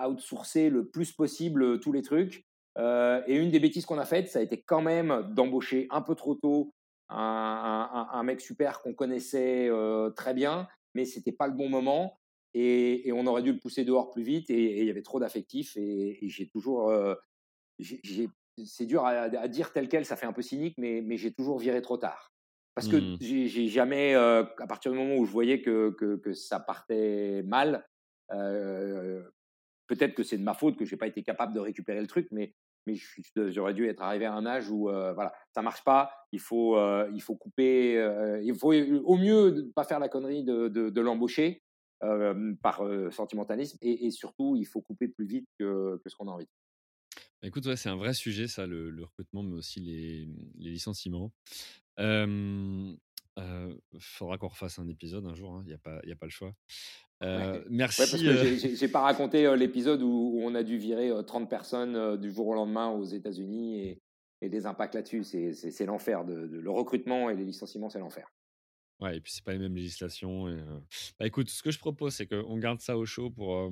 outsourcé le plus possible tous les trucs. Euh, et une des bêtises qu'on a faites, ça a été quand même d'embaucher un peu trop tôt un, mec super qu'on connaissait euh, très bien, mais c'était pas le bon moment. Et, on aurait dû le pousser dehors plus vite. Et, il y avait trop d'affectifs. Et, j'ai toujours. Euh, c'est dur à, dire tel quel, ça fait un peu cynique, mais j'ai toujours viré trop tard. Parce que mmh. j'ai jamais, à partir du moment où je voyais que, que, que ça partait mal, peut-être que c'est de ma faute que j'ai pas été capable de récupérer le truc, mais mais j'aurais dû être arrivé à un âge où voilà, ça marche pas. Il faut, il faut couper. il faut au mieux ne pas faire la connerie de, de, l'embaucher par sentimentalisme et, surtout il faut couper plus vite que, que ce qu'on a envie. Écoute, ouais, c'est un vrai sujet ça, le, recrutement, mais aussi les, les licenciements. Il faudra qu'on refasse un épisode un jour. Il hein, n'y a pas, il a pas le choix. merci. parce que j'ai pas raconté l'épisode où, on a dû virer 30 personnes du jour au lendemain aux États-Unis et, et, des impacts là-dessus. C'est l'enfer. De, le recrutement et les licenciements, c'est l'enfer. Ouais, et puis c'est pas les mêmes législations. Et, bah, écoute, ce que je propose, c'est qu'on garde ça au chaud pour,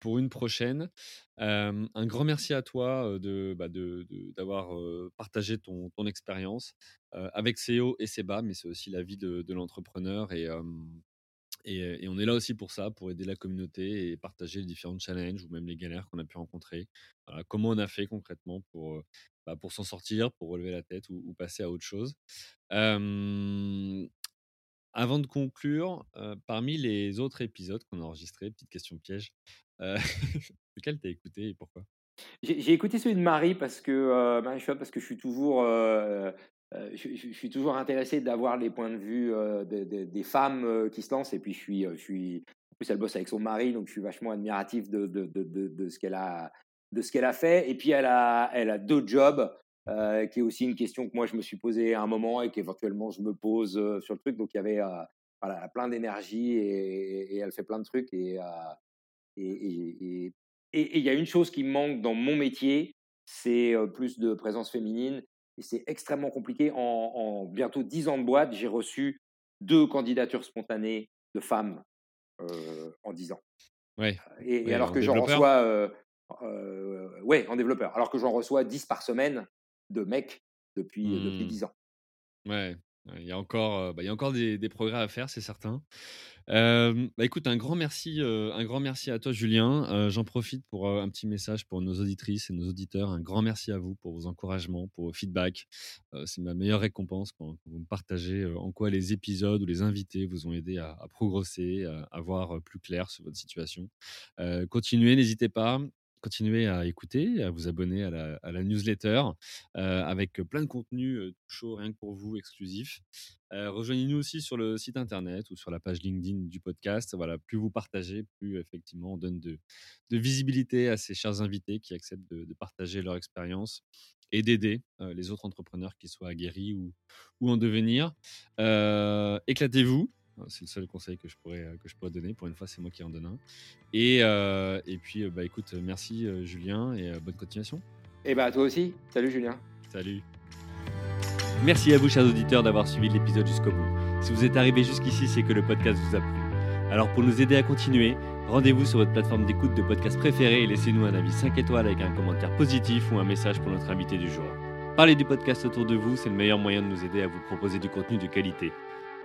pour une prochaine. un grand merci à toi de, bah, de, d'avoir partagé ton, ton expérience avec ses hauts et ses mais c'est aussi la vie de, de l'entrepreneur. Et, et, on est là aussi pour ça, pour aider la communauté et partager les différents challenges ou même les galères qu'on a pu rencontrer. comment on a fait concrètement pour, bah, pour s'en sortir, pour relever la tête ou, passer à autre chose. Avant de conclure, parmi les autres épisodes qu'on a enregistrés, petite question piège, euh, lequel t'as écouté et pourquoi? J'ai écouté celui de Marie parce que Marie parce que je suis toujours je, suis toujours intéressé d'avoir les points de vue des femmes qui se lancent et puis je suis je suis en plus elle bosse avec son mari donc je suis vachement admiratif de de, de, de ce qu'elle a de ce qu'elle a fait et puis elle a elle a deux jobs euh, qui est aussi une question que moi je me suis posée à un moment et qu'éventuellement je me pose euh, sur le truc. Donc il y avait euh, voilà, plein d'énergie et, elle fait plein de trucs. Et il et, y a une chose qui me manque dans mon métier, c'est plus de présence féminine. Et c'est extrêmement compliqué. En, bientôt dix ans de boîte, j'ai reçu deux candidatures spontanées de femmes en dix ans. Ouais. Et, alors que j'en reçois, ouais, en développeur, alors que j'en reçois 10 par semaine, de mecs depuis, depuis 10 mmh. ans. Ouais, il y a encore, bah, il y a encore des, des, progrès à faire, c'est certain. bah, écoute, un grand merci, un grand merci à toi, Julien. J'en profite pour un petit message pour nos auditrices et nos auditeurs. Un grand merci à vous pour vos encouragements, pour vos feedbacks. c'est ma meilleure récompense quand, vous me partagez en quoi les épisodes ou les invités vous ont aidé à, à progresser, à, à, voir plus clair sur votre situation. continuez, n'hésitez pas continuez à écouter, à vous abonner à la, newsletter avec plein de contenus chaud rien que pour vous, exclusifs. Rejoignez-nous aussi sur le site internet ou sur la page LinkedIn du podcast. Voilà, plus vous partagez, plus effectivement on donne de, visibilité à ces chers invités qui acceptent de, partager leur expérience et d'aider les autres entrepreneurs qui soient aguerris ou en devenir. éclatez-vous, c'est le seul conseil que je pourrais, euh, que je pourrais donner. Pour une fois, c'est moi qui en donne un. Et, euh, et puis, euh, bah, écoute, merci Julien et bonne continuation. Et bah, à toi aussi. Salut Julien. Salut. Merci à vous, chers auditeurs, d'avoir suivi l'épisode jusqu'au bout. Si vous êtes arrivé jusqu'ici, c'est que le podcast vous a plu. Alors, pour nous aider à continuer, rendez-vous sur votre plateforme d'écoute de podcast préférée et laissez-nous un avis 5 étoiles avec un commentaire positif ou un message pour notre invité du jour. Parlez du podcast autour de vous, c'est le meilleur moyen de nous aider à vous proposer du contenu de qualité.